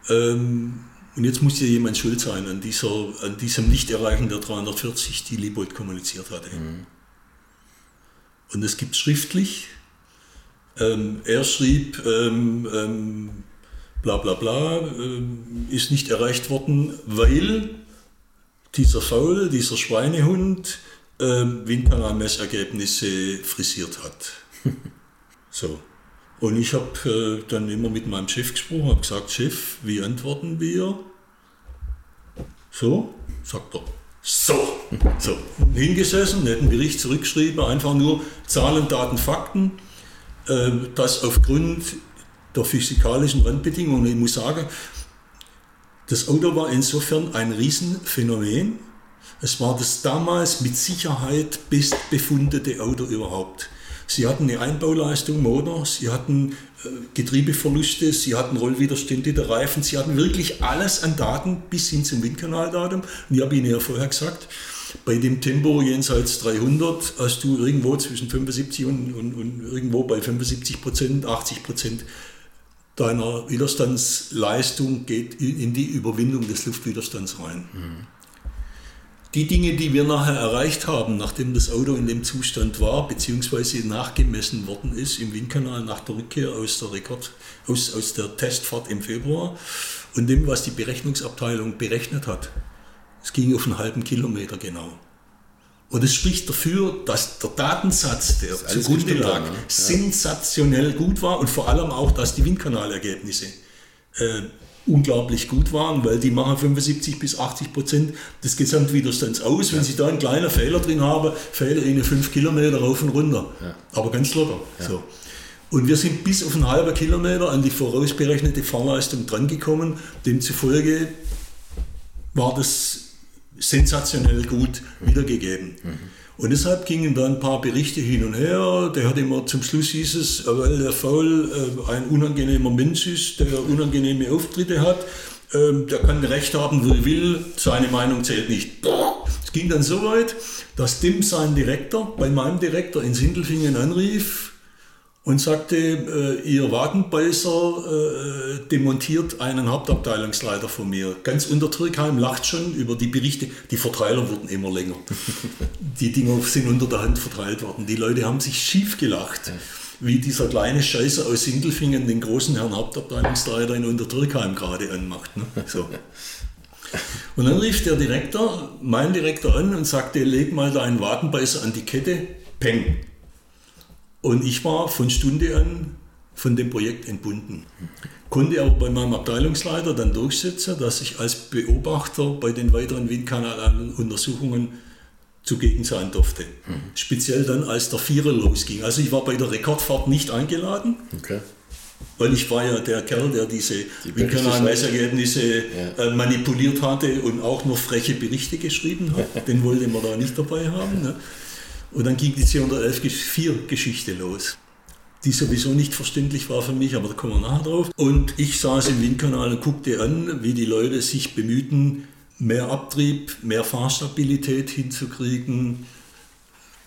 Ähm, und jetzt muss ja jemand schuld sein an, dieser, an diesem Nichterreichen der 340, die Liebold kommuniziert hatte. Mhm. Und es gibt schriftlich. Ähm, er schrieb, ähm, ähm, bla bla bla, ähm, ist nicht erreicht worden, weil dieser Faul, dieser Schweinehund, ähm, Windkanalmessergebnisse frisiert hat. (laughs) so. Und ich habe äh, dann immer mit meinem Chef gesprochen, habe gesagt, Chef, wie antworten wir? So, sagt er, so, (laughs) so. Hingesessen, netten Bericht zurückgeschrieben, einfach nur Zahlen, Daten, Fakten. Äh, das aufgrund der physikalischen Randbedingungen. Ich muss sagen, das Auto war insofern ein Riesenphänomen. Es war das damals mit Sicherheit bestbefundete Auto überhaupt. Sie hatten eine Einbauleistung, Motor, sie hatten äh, Getriebeverluste, sie hatten Rollwiderstände der Reifen, sie hatten wirklich alles an Daten bis hin zum Windkanaldatum. Und ich habe Ihnen ja vorher gesagt, bei dem Tempo jenseits 300 hast du irgendwo zwischen 75 und, und, und irgendwo bei 75 Prozent, 80 Prozent deiner Widerstandsleistung geht in die Überwindung des Luftwiderstands rein. Mhm. Die Dinge, die wir nachher erreicht haben, nachdem das Auto in dem Zustand war, beziehungsweise nachgemessen worden ist im Windkanal nach der Rückkehr aus der, Rekord, aus, aus der Testfahrt im Februar und dem, was die Berechnungsabteilung berechnet hat, es ging auf einen halben Kilometer genau. Und es spricht dafür, dass der Datensatz, der zugrunde lag, ne? ja. sensationell gut war und vor allem auch, dass die Windkanalergebnisse äh, unglaublich gut waren, weil die machen 75 bis 80 Prozent des Gesamtwiderstands aus. Wenn ja. Sie da einen kleinen Fehler drin haben, fehlen Ihnen 5 Kilometer rauf und runter. Ja. Aber ganz locker. So. Und wir sind bis auf einen halben Kilometer an die vorausberechnete Fahrleistung drangekommen. Demzufolge war das sensationell gut wiedergegeben. Mhm. Und deshalb gingen da ein paar Berichte hin und her. Der hat immer zum Schluss hieß es, weil der Faul äh, ein unangenehmer Mensch ist, der unangenehme Auftritte hat, ähm, der kann Recht haben, wo er will, seine Meinung zählt nicht. Es ging dann so weit, dass Dim seinen Direktor bei meinem Direktor in Sindelfingen anrief und sagte, äh, ihr Wagenbeißer äh, demontiert einen Hauptabteilungsleiter von mir. Ganz unter Türkheim lacht schon über die Berichte. Die Verteiler wurden immer länger. (laughs) die Dinger sind unter der Hand verteilt worden. Die Leute haben sich schief gelacht, wie dieser kleine Scheiße aus Sindelfingen den großen Herrn Hauptabteilungsleiter in Untertürkheim gerade anmacht. Ne? So. Und dann rief der Direktor, mein Direktor an und sagte, leg mal deinen Wagenbeißer an die Kette, peng. Und ich war von Stunde an von dem Projekt entbunden. Konnte aber bei meinem Abteilungsleiter dann durchsetzen, dass ich als Beobachter bei den weiteren Windkanaluntersuchungen zugegen sein durfte. Mhm. Speziell dann, als der Vierer losging. Also ich war bei der Rekordfahrt nicht eingeladen. Okay. Weil ich war ja der Kerl, der diese die Windkanalmessergebnisse ja. Äh, manipuliert hatte und auch noch freche Berichte geschrieben hat. Den wollte man da nicht dabei haben. Ne? Und dann ging die C111-4-Geschichte los, die sowieso nicht verständlich war für mich, aber da kommen wir nachher drauf. Und ich saß im Windkanal und guckte an, wie die Leute sich bemühten, mehr Abtrieb, mehr Fahrstabilität hinzukriegen,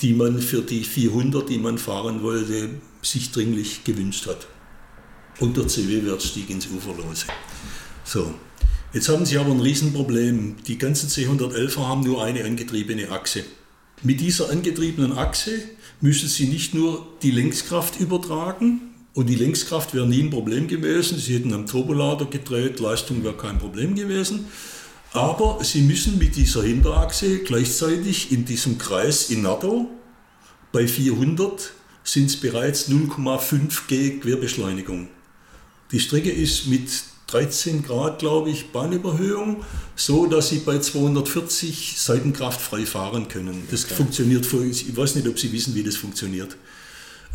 die man für die 400, die man fahren wollte, sich dringlich gewünscht hat. Und der CW-Wert stieg ins Uferlose. So, jetzt haben sie aber ein Riesenproblem. Die ganzen C111er haben nur eine angetriebene Achse. Mit dieser angetriebenen Achse müssen Sie nicht nur die Längskraft übertragen, und die Längskraft wäre nie ein Problem gewesen. Sie hätten am Turbolader gedreht, Leistung wäre kein Problem gewesen. Aber Sie müssen mit dieser Hinterachse gleichzeitig in diesem Kreis in NATO bei 400 sind es bereits 0,5 G Querbeschleunigung. Die Strecke ist mit 13 Grad, glaube ich, Bahnüberhöhung, so dass sie bei 240 Seitenkraft frei fahren können. Das okay. funktioniert, ich weiß nicht, ob Sie wissen, wie das funktioniert.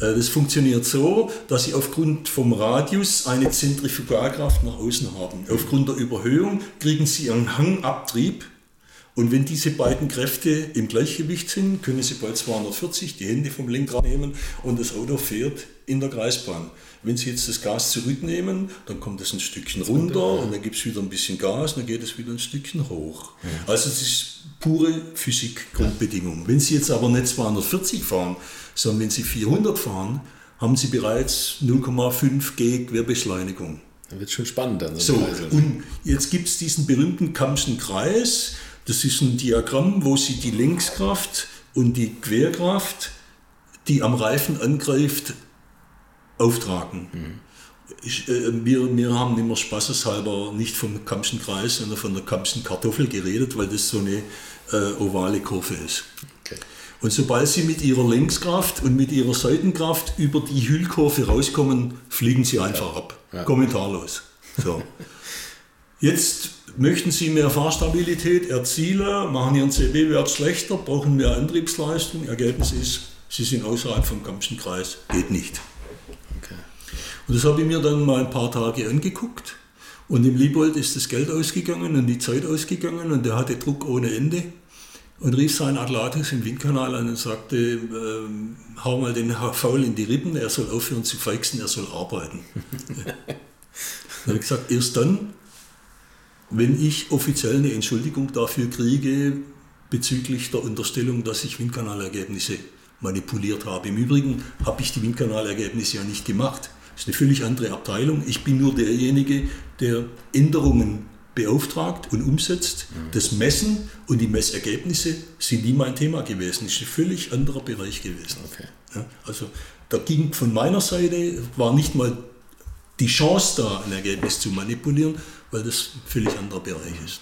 Äh, das funktioniert so, dass Sie aufgrund vom Radius eine Zentrifugalkraft nach außen haben. Aufgrund der Überhöhung kriegen Sie einen Hangabtrieb Und wenn diese beiden Kräfte im Gleichgewicht sind, können Sie bald 240 die Hände vom Lenkrad nehmen und das Auto fährt in der Kreisbahn. Wenn Sie jetzt das Gas zurücknehmen, dann kommt es ein Stückchen runter und dann gibt es wieder ein bisschen Gas und dann geht es wieder ein Stückchen hoch. Also es ist pure Physik-Grundbedingung. Wenn Sie jetzt aber nicht 240 fahren, sondern wenn Sie 400 fahren, haben Sie bereits 0,5 G Querbeschleunigung. Dann wird es schon spannend dann. So, und jetzt gibt es diesen berühmten Kammschen Kreis. Das ist ein Diagramm, wo Sie die Längskraft und die Querkraft, die am Reifen angreift, auftragen. Mhm. Ich, äh, wir, wir haben immer spaßeshalber nicht vom Kammschen Kreis, sondern von der Kammschen Kartoffel geredet, weil das so eine äh, ovale Kurve ist. Okay. Und sobald sie mit ihrer Längskraft und mit ihrer Seitenkraft über die Hüllkurve rauskommen, fliegen sie einfach ja. ab. Ja. Kommentarlos. So. Jetzt möchten Sie mehr Fahrstabilität erzielen, machen Ihren CB-Wert schlechter, brauchen mehr Antriebsleistung. Ergebnis ist, Sie sind außerhalb vom Kammschen Kreis. Geht nicht. Und das habe ich mir dann mal ein paar Tage angeguckt. Und im Liebold ist das Geld ausgegangen und die Zeit ausgegangen und der hatte Druck ohne Ende und rief seinen Atlatus im Windkanal an und sagte, äh, hau mal den Faul in die Rippen, er soll aufhören zu feixen, er soll arbeiten. (laughs) dann habe ich gesagt, erst dann, wenn ich offiziell eine Entschuldigung dafür kriege, bezüglich der Unterstellung, dass ich Windkanalergebnisse manipuliert habe. Im Übrigen habe ich die Windkanalergebnisse ja nicht gemacht. Das ist eine völlig andere Abteilung. Ich bin nur derjenige, der Änderungen beauftragt und umsetzt. Mhm. Das Messen und die Messergebnisse sind nie mein Thema gewesen. Das ist ein völlig anderer Bereich gewesen. Okay. Ja, also da ging von meiner Seite, war nicht mal die Chance da, ein Ergebnis zu manipulieren, weil das ein völlig anderer Bereich ist.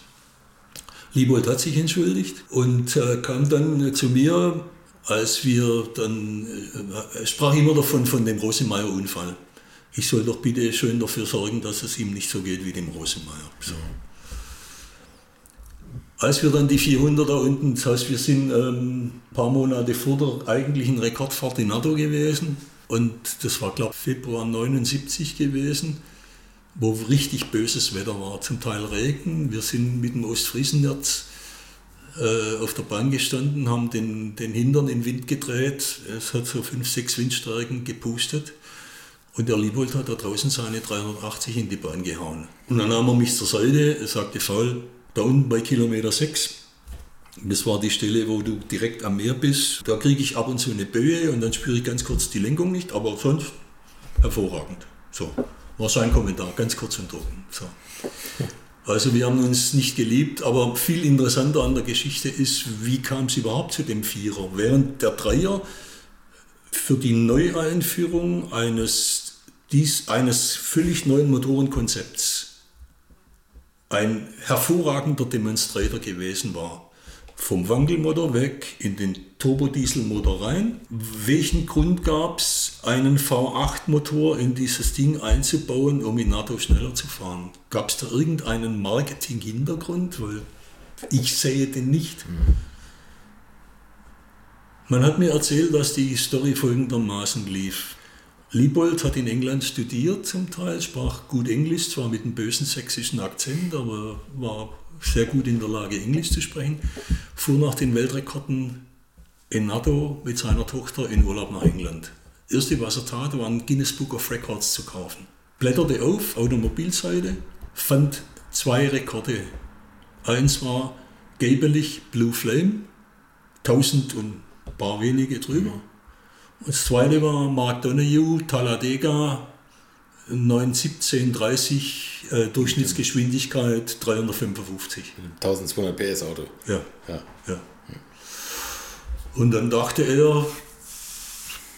Liebold hat sich entschuldigt und äh, kam dann zu mir, als wir dann, äh, sprach immer davon, von dem Rosemeyer-Unfall ich soll doch bitte schön dafür sorgen, dass es ihm nicht so geht wie dem Rosenmeier. So. Als wir dann die 400er unten, das heißt, wir sind ähm, ein paar Monate vor der eigentlichen Rekordfahrt in NATO gewesen und das war, glaube ich, Februar 79 gewesen, wo richtig böses Wetter war, zum Teil Regen. Wir sind mit dem Ostfriesennerz äh, auf der Bahn gestanden, haben den, den Hintern in Wind gedreht. Es hat so fünf, sechs Windstärken gepustet. Und der Liebold hat da draußen seine 380 in die Bahn gehauen. Und dann nahm er mich zur Seite, sagte, Faul, da unten bei Kilometer 6, das war die Stelle, wo du direkt am Meer bist, da kriege ich ab und zu eine Böe und dann spüre ich ganz kurz die Lenkung nicht, aber sonst hervorragend. So, war sein Kommentar, ganz kurz und trocken. So. Also wir haben uns nicht geliebt, aber viel interessanter an der Geschichte ist, wie kam es überhaupt zu dem Vierer? Während der Dreier für die Neueinführung eines, dies, eines völlig neuen Motorenkonzepts ein hervorragender Demonstrator gewesen war. Vom Wankelmotor weg in den Turbodieselmotor rein. Welchen Grund gab es, einen V8-Motor in dieses Ding einzubauen, um in NATO schneller zu fahren? Gab es da irgendeinen Marketing-Hintergrund? Weil ich sehe den nicht. Mhm. Man hat mir erzählt, dass die Story folgendermaßen lief. Liebold hat in England studiert zum Teil, sprach gut Englisch, zwar mit einem bösen sächsischen Akzent, aber war sehr gut in der Lage, Englisch zu sprechen, fuhr nach den Weltrekorden in NATO mit seiner Tochter in Urlaub nach England. Erste, was er tat, war ein Guinness Book of Records zu kaufen. Blätterte auf, Automobilseite, fand zwei Rekorde. Eins war Gabelich Blue Flame, 1000 und paar wenige drüber. Und das zweite war Mark Donoghue, Talladega, 91730, äh, Durchschnittsgeschwindigkeit 355. 1200 PS Auto. Ja. ja. ja. Und dann dachte er,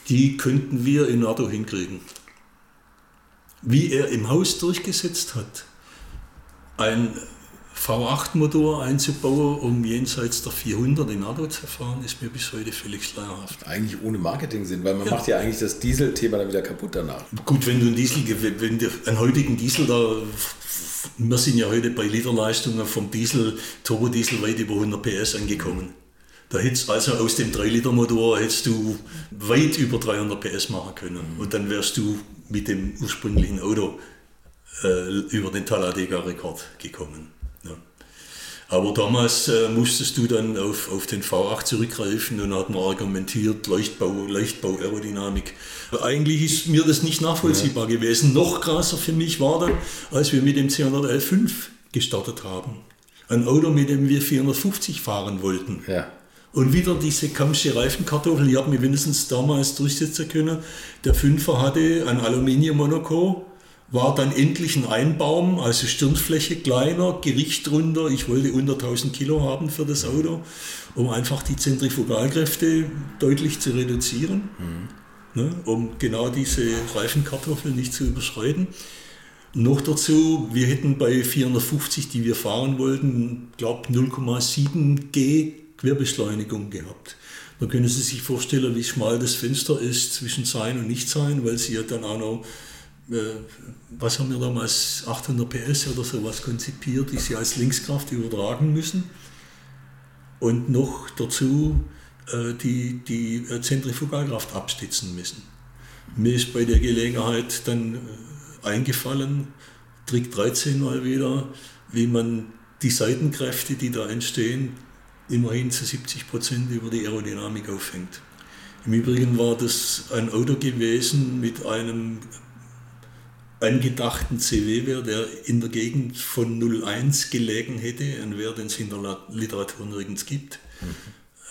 die könnten wir in NATO hinkriegen. Wie er im Haus durchgesetzt hat, ein V8-Motor einzubauen, um jenseits der 400 in Auto zu fahren, ist mir bis heute völlig schleierhaft. Eigentlich ohne Marketing-Sinn, weil man ja. macht ja eigentlich das Diesel-Thema dann wieder kaputt danach. Gut, wenn du einen Diesel, wenn du einen heutigen Diesel da, wir sind ja heute bei Literleistungen vom Diesel, Turbodiesel weit über 100 PS angekommen. Da hättest also aus dem 3-Liter-Motor hättest du weit über 300 PS machen können. Und dann wärst du mit dem ursprünglichen Auto äh, über den Talladega-Rekord gekommen. Aber damals äh, musstest du dann auf, auf den V8 zurückgreifen und hat man argumentiert, Leichtbau, Leichtbau, Aerodynamik. Eigentlich ist mir das nicht nachvollziehbar ja. gewesen. Noch krasser für mich war dann, als wir mit dem C111.5 gestartet haben. Ein Auto, mit dem wir 450 fahren wollten. Ja. Und wieder diese Kamsche Reifenkartoffel, die hat mir mindestens damals durchsetzen können. Der Fünfer hatte ein Aluminium-Monoco, war dann endlich ein Einbaum, also Stirnfläche kleiner, Gewicht runter. Ich wollte unter 1000 Kilo haben für das Auto, um einfach die Zentrifugalkräfte deutlich zu reduzieren, mhm. ne, um genau diese Reifenkartoffel nicht zu überschreiten. Noch dazu, wir hätten bei 450, die wir fahren wollten, glaube 0,7 G Querbeschleunigung gehabt. Dann können Sie sich vorstellen, wie schmal das Fenster ist zwischen Sein und Nichtsein, weil Sie ja dann auch noch, was haben wir damals, 800 PS oder sowas konzipiert, die Sie als Linkskraft übertragen müssen. Und noch dazu äh, die, die äh, Zentrifugalkraft abstützen müssen. Mir ist bei der Gelegenheit dann äh, eingefallen, Trick 13 mal wieder, wie man die Seitenkräfte, die da entstehen, immerhin zu 70 Prozent über die Aerodynamik aufhängt. Im Übrigen war das ein Auto gewesen mit einem angedachten CW-Wert, der in der Gegend von 0,1 gelegen hätte, ein Wert, den es in der Literatur nirgends gibt.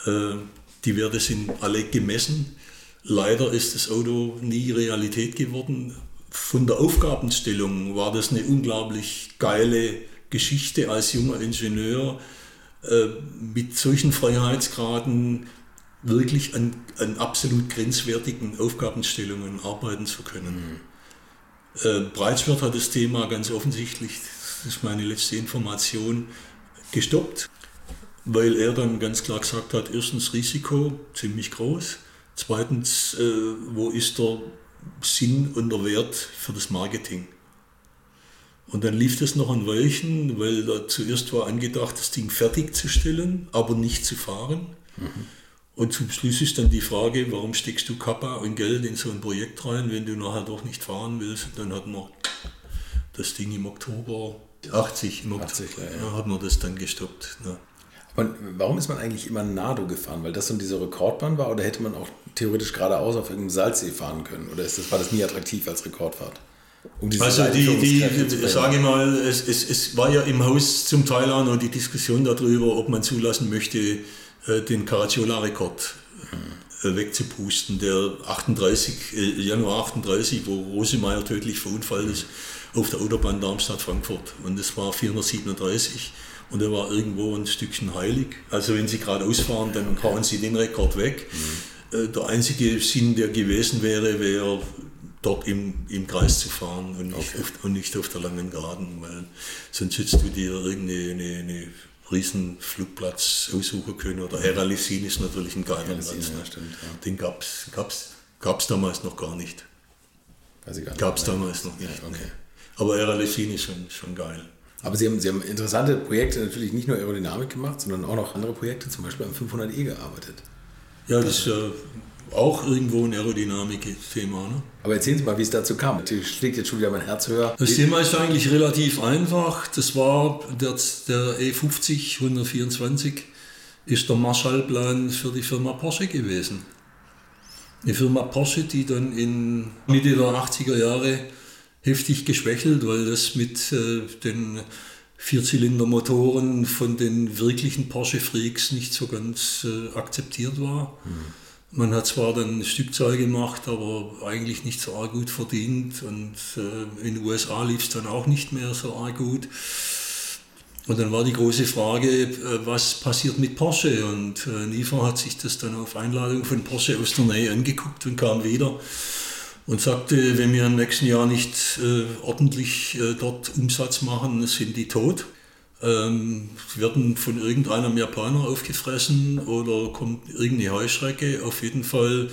Mhm. Die Werte sind alle gemessen. Leider ist das Auto nie Realität geworden. Von der Aufgabenstellung war das eine unglaublich geile Geschichte als junger Ingenieur äh, mit solchen Freiheitsgraden wirklich an, an absolut grenzwertigen Aufgabenstellungen arbeiten zu können. Mhm. Äh, hat das Thema ganz offensichtlich, das ist meine letzte Information, gestoppt, weil er dann ganz klar gesagt hat, erstens Risiko ziemlich groß, zweitens, äh, wo ist der Sinn und der Wert für das Marketing? Und dann lief das noch ein Weilchen, weil da zuerst war angedacht, das Ding fertigzustellen, aber nicht zu fahren. Mhm. Und zum Schluss ist dann die Frage, warum steckst du Kappa und Geld in so ein Projekt rein, wenn du nachher doch nicht fahren willst. Und dann hat man das Ding im Oktober 80, im Oktober, 80, ja, ja. hat man das dann gestoppt. Ja. Aber warum ist man eigentlich immer Nado gefahren? Weil das so diese Rekordbahn war oder hätte man auch theoretisch geradeaus auf irgendeinem Salzsee fahren können? Oder ist das, war das nie attraktiv als Rekordfahrt? Um also die, die, sage mal, es, es, es war ja im Haus zum Teil auch noch die Diskussion darüber, ob man zulassen möchte, den Caracciola-Rekord mhm. wegzupusten, der 38, äh, Januar 38, wo Rosemeyer tödlich verunfallt ist, auf der Autobahn Darmstadt-Frankfurt. Und es war 437 und er war irgendwo ein Stückchen heilig. Also wenn Sie gerade ausfahren, dann hauen Sie den Rekord weg. Mhm. Der einzige Sinn, der gewesen wäre, wäre dort im, im Kreis zu fahren und nicht, okay. auf, und nicht auf der langen Geraden, weil sonst hättest du dir irgendeine eine, eine riesen Flugplatz aussuchen können. Oder Heralisin ist natürlich ein geiler Platz. Ne? Ja, stimmt, ja. Den gab es gab's, gab's damals noch gar nicht. Gab es damals noch nicht. Ja, okay. Aber Heralisin ist schon, schon geil. Aber Sie haben, Sie haben interessante Projekte, natürlich nicht nur Aerodynamik gemacht, sondern auch noch andere Projekte, zum Beispiel am 500e gearbeitet. Ja, das ist ja auch irgendwo ein Aerodynamik-Thema. Ne? Aber erzählen Sie mal, wie es dazu kam. Natürlich schlägt jetzt schon wieder mein Herz höher. Das Thema ist eigentlich relativ einfach. Das war der, der E50 124 ist der Marshallplan für die Firma Porsche gewesen. Eine Firma Porsche, die dann in Mitte der 80er Jahre heftig geschwächelt, weil das mit äh, den Vierzylindermotoren von den wirklichen Porsche-Freaks nicht so ganz äh, akzeptiert war. Mhm. Man hat zwar dann eine Stückzahl gemacht, aber eigentlich nicht so arg gut verdient und äh, in den USA lief es dann auch nicht mehr so arg gut. Und dann war die große Frage, äh, was passiert mit Porsche? Und äh, Niefer hat sich das dann auf Einladung von Porsche aus der Nähe angeguckt und kam wieder und sagte, wenn wir im nächsten Jahr nicht äh, ordentlich äh, dort Umsatz machen, sind die tot ähm, werden von irgendeinem Japaner aufgefressen oder kommt irgendeine Heuschrecke. Auf jeden Fall,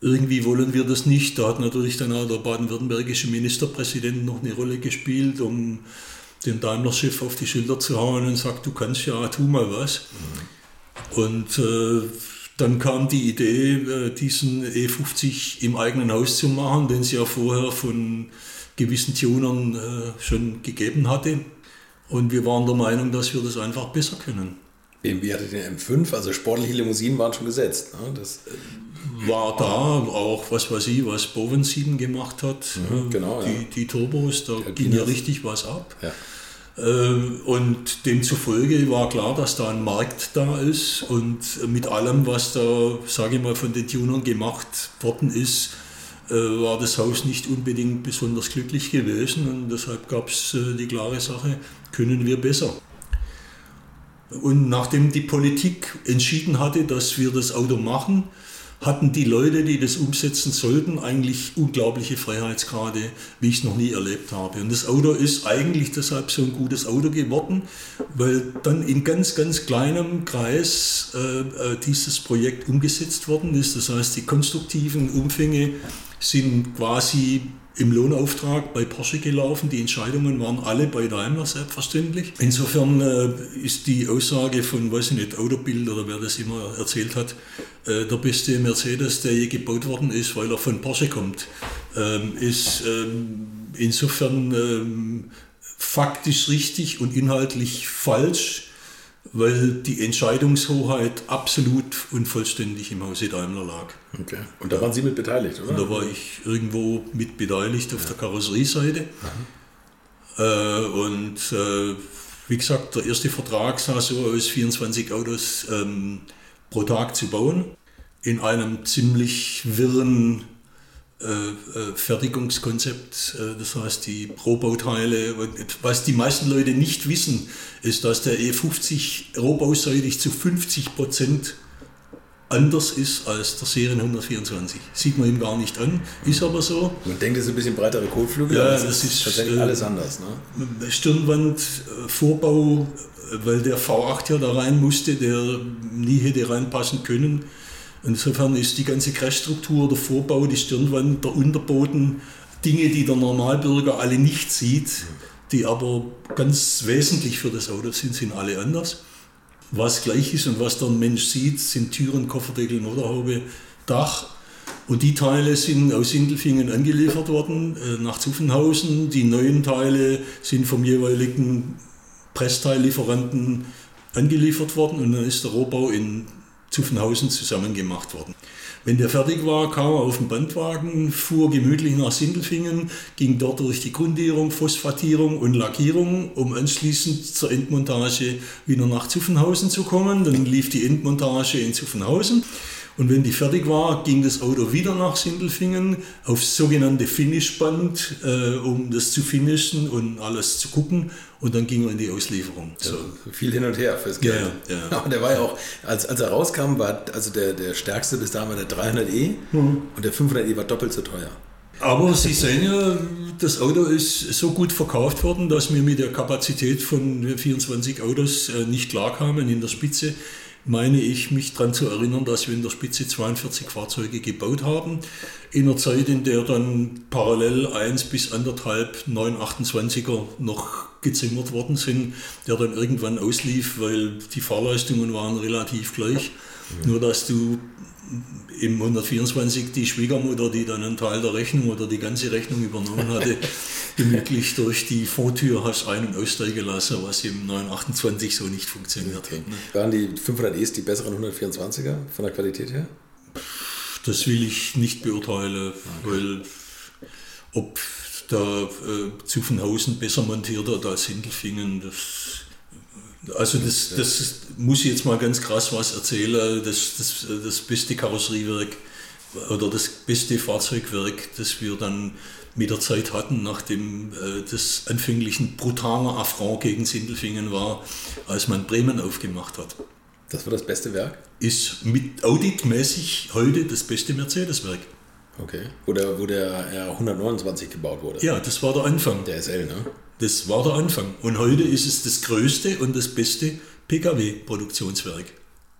irgendwie wollen wir das nicht. Da hat natürlich dann auch der baden-württembergische Ministerpräsident noch eine Rolle gespielt, um dem Daimler-Chef auf die Schilder zu hauen und sagt, du kannst ja, tu mal was. Mhm. Und äh, dann kam die Idee, äh, diesen E50 im eigenen Haus zu machen, den es ja vorher von gewissen Tunern äh, schon gegeben hatte. Und wir waren der Meinung, dass wir das einfach besser können. BMW hatte den M5, also sportliche Limousinen waren schon gesetzt. Ne? Das war da auch, was weiß ich, was Bowen 7 gemacht hat. Mhm, genau, die, ja. die Turbos, da Ja, ging ja richtig was ab. Ja. Ähm, Und demzufolge war klar, dass da ein Markt da ist und mit allem, was da, sage ich mal, von den Tunern gemacht worden ist, äh, war das Haus nicht unbedingt besonders glücklich gewesen und deshalb gab es die klare Sache, können wir besser. Und nachdem die Politik entschieden hatte, dass wir das Auto machen, hatten die Leute, die das umsetzen sollten, eigentlich unglaubliche Freiheitsgrade, wie ich es noch nie erlebt habe. Und das Auto ist eigentlich deshalb so ein gutes Auto geworden, weil dann in ganz, ganz kleinem Kreis äh, äh, dieses Projekt umgesetzt worden ist. Das heißt, die konstruktiven Umfänge sind quasi im Lohnauftrag bei Porsche gelaufen. Die Entscheidungen waren alle bei Daimler selbstverständlich. Insofern äh, ist die Aussage von, weiß ich nicht, Autobild oder wer das immer erzählt hat, äh, der beste Mercedes, der je gebaut worden ist, weil er von Porsche kommt, ähm, ist ähm, insofern ähm, faktisch richtig und inhaltlich falsch, weil die Entscheidungshoheit absolut und vollständig im Hause Daimler lag. Okay. Und da waren Sie mit beteiligt, oder? Und da war ich irgendwo mit beteiligt auf der Karosserieseite. Äh, und äh, wie gesagt, der erste Vertrag sah so aus, 24 Autos ähm, pro Tag zu bauen. In einem ziemlich wirren Fertigungskonzept. Äh, das heißt, die Rohbauteile. Was die meisten Leute nicht wissen, ist, dass der E50 rohbauseitig zu 50 Prozent anders ist als der Serien 124. Sieht man ihm gar nicht an, ist aber so. Man denkt, es ist ein bisschen breitere Kotflügel, Ja, es das ist, tatsächlich äh, alles anders. Ne? Stirnwand, äh, Vorbau, äh, weil der V8 ja da rein musste, der nie hätte reinpassen können. Insofern ist die ganze Crashstruktur, der Vorbau, die Stirnwand, der Unterboden, Dinge, die der Normalbürger alle nicht sieht, die aber ganz wesentlich für das Auto sind, sind alle anders. Was gleich ist und was der Mensch sieht, sind Türen, Kofferdeckel, Motorhaube, Dach. Und die Teile sind aus Sindelfingen angeliefert worden äh, nach Zuffenhausen. Die neuen Teile sind vom jeweiligen Pressteillieferanten angeliefert worden und dann ist der Rohbau in Zuffenhausen zusammen gemacht worden. Wenn der fertig war, kam er auf den Bandwagen, fuhr gemütlich nach Sindelfingen, ging dort durch die Grundierung, Phosphatierung und Lackierung, um anschließend zur Endmontage wieder nach Zuffenhausen zu kommen. Dann lief die Endmontage in Zuffenhausen. Und wenn die fertig war, ging das Auto wieder nach Sindelfingen aufs sogenannte Finishband, äh, um das zu finishen und alles zu gucken. Und dann ging er in die Auslieferung. So. Viel hin und her fürs Geld. Ja, ja. Aber der war ja auch, als, als er rauskam, war also der, der stärkste bis dahin war der 300e Mhm. und der 500e war doppelt so teuer. Aber Sie sehen ja, das Auto ist so gut verkauft worden, dass wir mit der Kapazität von 24 Autos äh, nicht klarkamen in der Spitze. Meine ich, mich daran zu erinnern, dass wir in der Spitze 42 Fahrzeuge gebaut haben. In einer Zeit, in der dann parallel 1 bis 1,5 928er noch gezimmert worden sind, der dann irgendwann auslief, weil die Fahrleistungen waren relativ gleich. Nur dass du im 124 die Schwiegermutter, die dann einen Teil der Rechnung oder die ganze Rechnung übernommen hatte, (laughs) gemütlich durch die Vortür hast ein- und aussteigen lassen, was im 928 so nicht funktioniert hat. Ne? Waren die 500es die besseren 124er von der Qualität her? Das will ich nicht beurteilen, weil ob da äh, Zuffenhausen besser montiert hat als Sindelfingen, das, also das, das muss ich jetzt mal ganz krass was erzählen. Das, das, das beste Karosseriewerk oder das beste Fahrzeugwerk, das wir dann mit der Zeit hatten, nachdem äh, das anfänglich ein brutaler Affront gegen Sindelfingen war, als man Bremen aufgemacht hat Das war das beste Werk? ist mit auditmäßig heute das beste Mercedes-Werk. Okay. Wo der, wo der R 129 gebaut wurde. Ja, das war der Anfang. Der SL, ne? Das war der Anfang. Und heute ist es das größte und das beste Pkw-Produktionswerk.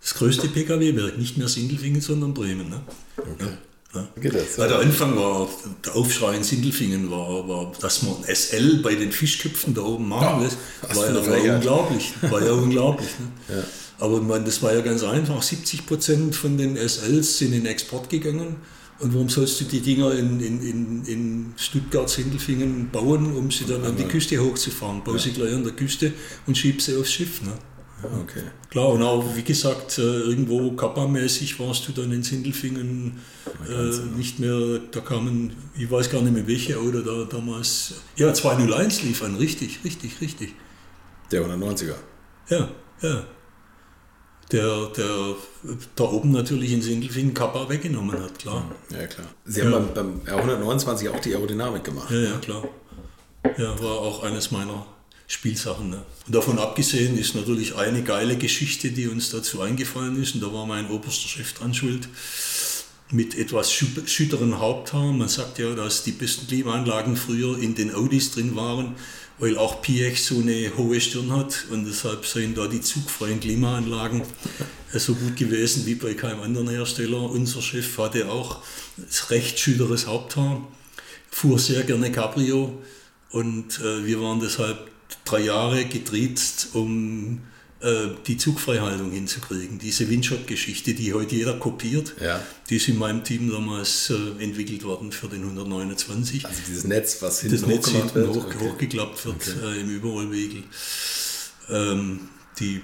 Das größte Pkw-Werk, nicht mehr Sindelfingen, sondern Bremen. Ne? Okay. Ja. Geht das? Weil der Anfang war, der Aufschrei in Sindelfingen war, war, dass man SL bei den Fischköpfen da oben machen Ja, lässt, war, ja, war verärgert. unglaublich. War ja unglaublich. Ne? (laughs) Ja. Aber man, das war ja ganz einfach. 70 Prozent von den SLs sind in Export gegangen Und warum sollst du die Dinger in, in, in, in Stuttgart, Sindelfingen bauen, um sie dann an die Küste hochzufahren? Bau sie gleich an der Küste und schieb sie aufs Schiff. Ne? Okay. Klar, und auch wie gesagt, äh, irgendwo Kappa-mäßig warst du dann in Sindelfingen äh, nicht mehr, da kamen, ich weiß gar nicht mehr welche Auto da damals, ja 201 lief an, richtig, richtig, richtig. Der 190er. Ja, ja. Der, der da oben natürlich in Sindelfingen Kappa weggenommen hat, klar. Ja, klar. Sie haben beim, beim R129 auch die Aerodynamik gemacht. Ja, ja, klar. Ja, war auch eines meiner Spielsachen. Ne? Und davon abgesehen ist natürlich eine geile Geschichte, die uns dazu eingefallen ist, und da war mein oberster Chef dran schuld, mit etwas schütteren Haupthaar. Man sagt ja, dass die besten Klimaanlagen früher in den Audis drin waren, weil auch PX so eine hohe Stirn hat und deshalb seien da die zugfreien Klimaanlagen so gut gewesen wie bei keinem anderen Hersteller. Unser Chef hatte auch recht schütteres Haupthaar, fuhr sehr gerne Cabrio und äh, wir waren deshalb drei Jahre getriezt, um äh, die Zugfreihaltung hinzukriegen. Diese Windshot-Geschichte, die heute jeder kopiert, ja. die ist in meinem Team damals äh, entwickelt worden für den 129. Also dieses Netz, was hinten das Netz hinten wird. Hoch, okay. hochgeklappt wird okay. äh, im Überrollwegel. Ähm, die,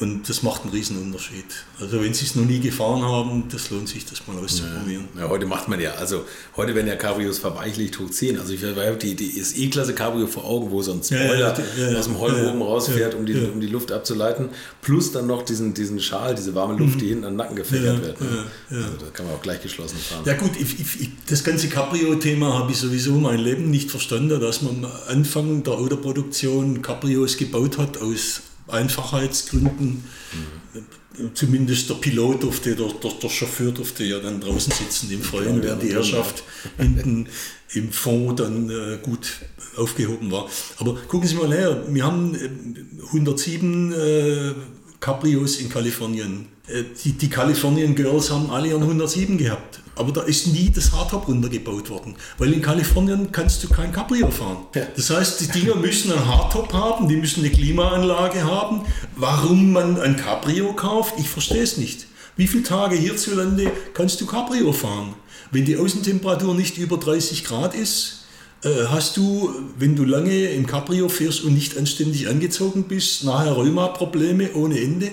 und das macht einen riesen Unterschied. Also wenn Sie es noch nie gefahren haben, das lohnt sich, das mal auszuprobieren. Ja, ja heute macht man ja, also heute werden ja Cabrios verweichlicht hoch 10. Also ich habe die, die SE-Klasse Cabrio vor Augen, wo so ein Spoiler ja, aus dem Heulbogen rausfährt, um, die, um die Luft abzuleiten. Plus dann noch diesen, diesen Schal, diese warme Luft, die hinten an den Nacken gefächert wird. Ne? Also da kann man auch gleich geschlossen fahren. Ja gut, ich, ich, das ganze Cabrio-Thema habe ich sowieso mein Leben nicht verstanden, dass man am Anfang der Autoproduktion Cabrios gebaut hat aus Einfachheitsgründen. Mhm. Zumindest der Pilot durfte, der, der, der, Chauffeur durfte ja dann draußen sitzen im Freien, während die Herrschaft hinten im Fond dann äh, gut aufgehoben war. Aber gucken Sie mal her, wir haben 107 äh, Cabrios in Kalifornien. Äh, die, die Californian Girls haben alle ihren 107 gehabt. Aber da ist nie das Hardtop runtergebaut worden. Weil in Kalifornien kannst du kein Cabrio fahren. Ja. Das heißt, die Dinger müssen ein Hardtop haben, die müssen eine Klimaanlage haben. Warum man ein Cabrio kauft, ich verstehe es nicht. Wie viele Tage hierzulande kannst du Cabrio fahren? Wenn die Außentemperatur nicht über 30 Grad ist, äh, hast du, wenn du lange im Cabrio fährst und nicht anständig angezogen bist, nachher Rheuma-Probleme ohne Ende.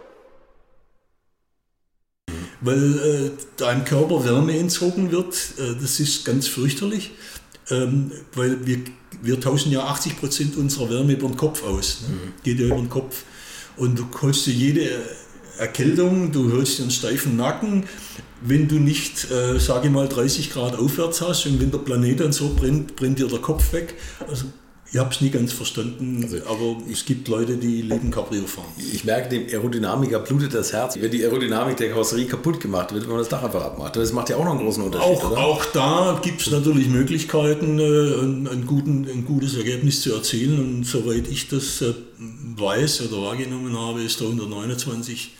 weil äh, deinem Körper Wärme entzogen wird. Äh, das ist ganz fürchterlich, ähm, weil wir wir tauschen ja 80 Prozent unserer Wärme über den Kopf aus. Ne? Mhm. Geht ja über den Kopf. Und du holst dir jede Erkältung, du dir einen steifen Nacken, wenn du nicht, äh, sage ich mal, 30 Grad aufwärts hast und wenn der Planet dann so brennt, brennt dir der Kopf weg. Also ich habe es nie ganz verstanden, also, aber es gibt Leute, die lieben Cabrio fahren. Ich merke, dem Aerodynamiker blutet das Herz. Wenn die Aerodynamik der Karosserie kaputt gemacht wird, wenn man das Dach einfach abmacht. Das macht ja auch noch einen großen Unterschied, auch? Auch da gibt es natürlich Möglichkeiten, äh, ein, ein, guten, ein, gutes Ergebnis zu erzielen. Und soweit ich das äh, weiß oder wahrgenommen habe, ist der 129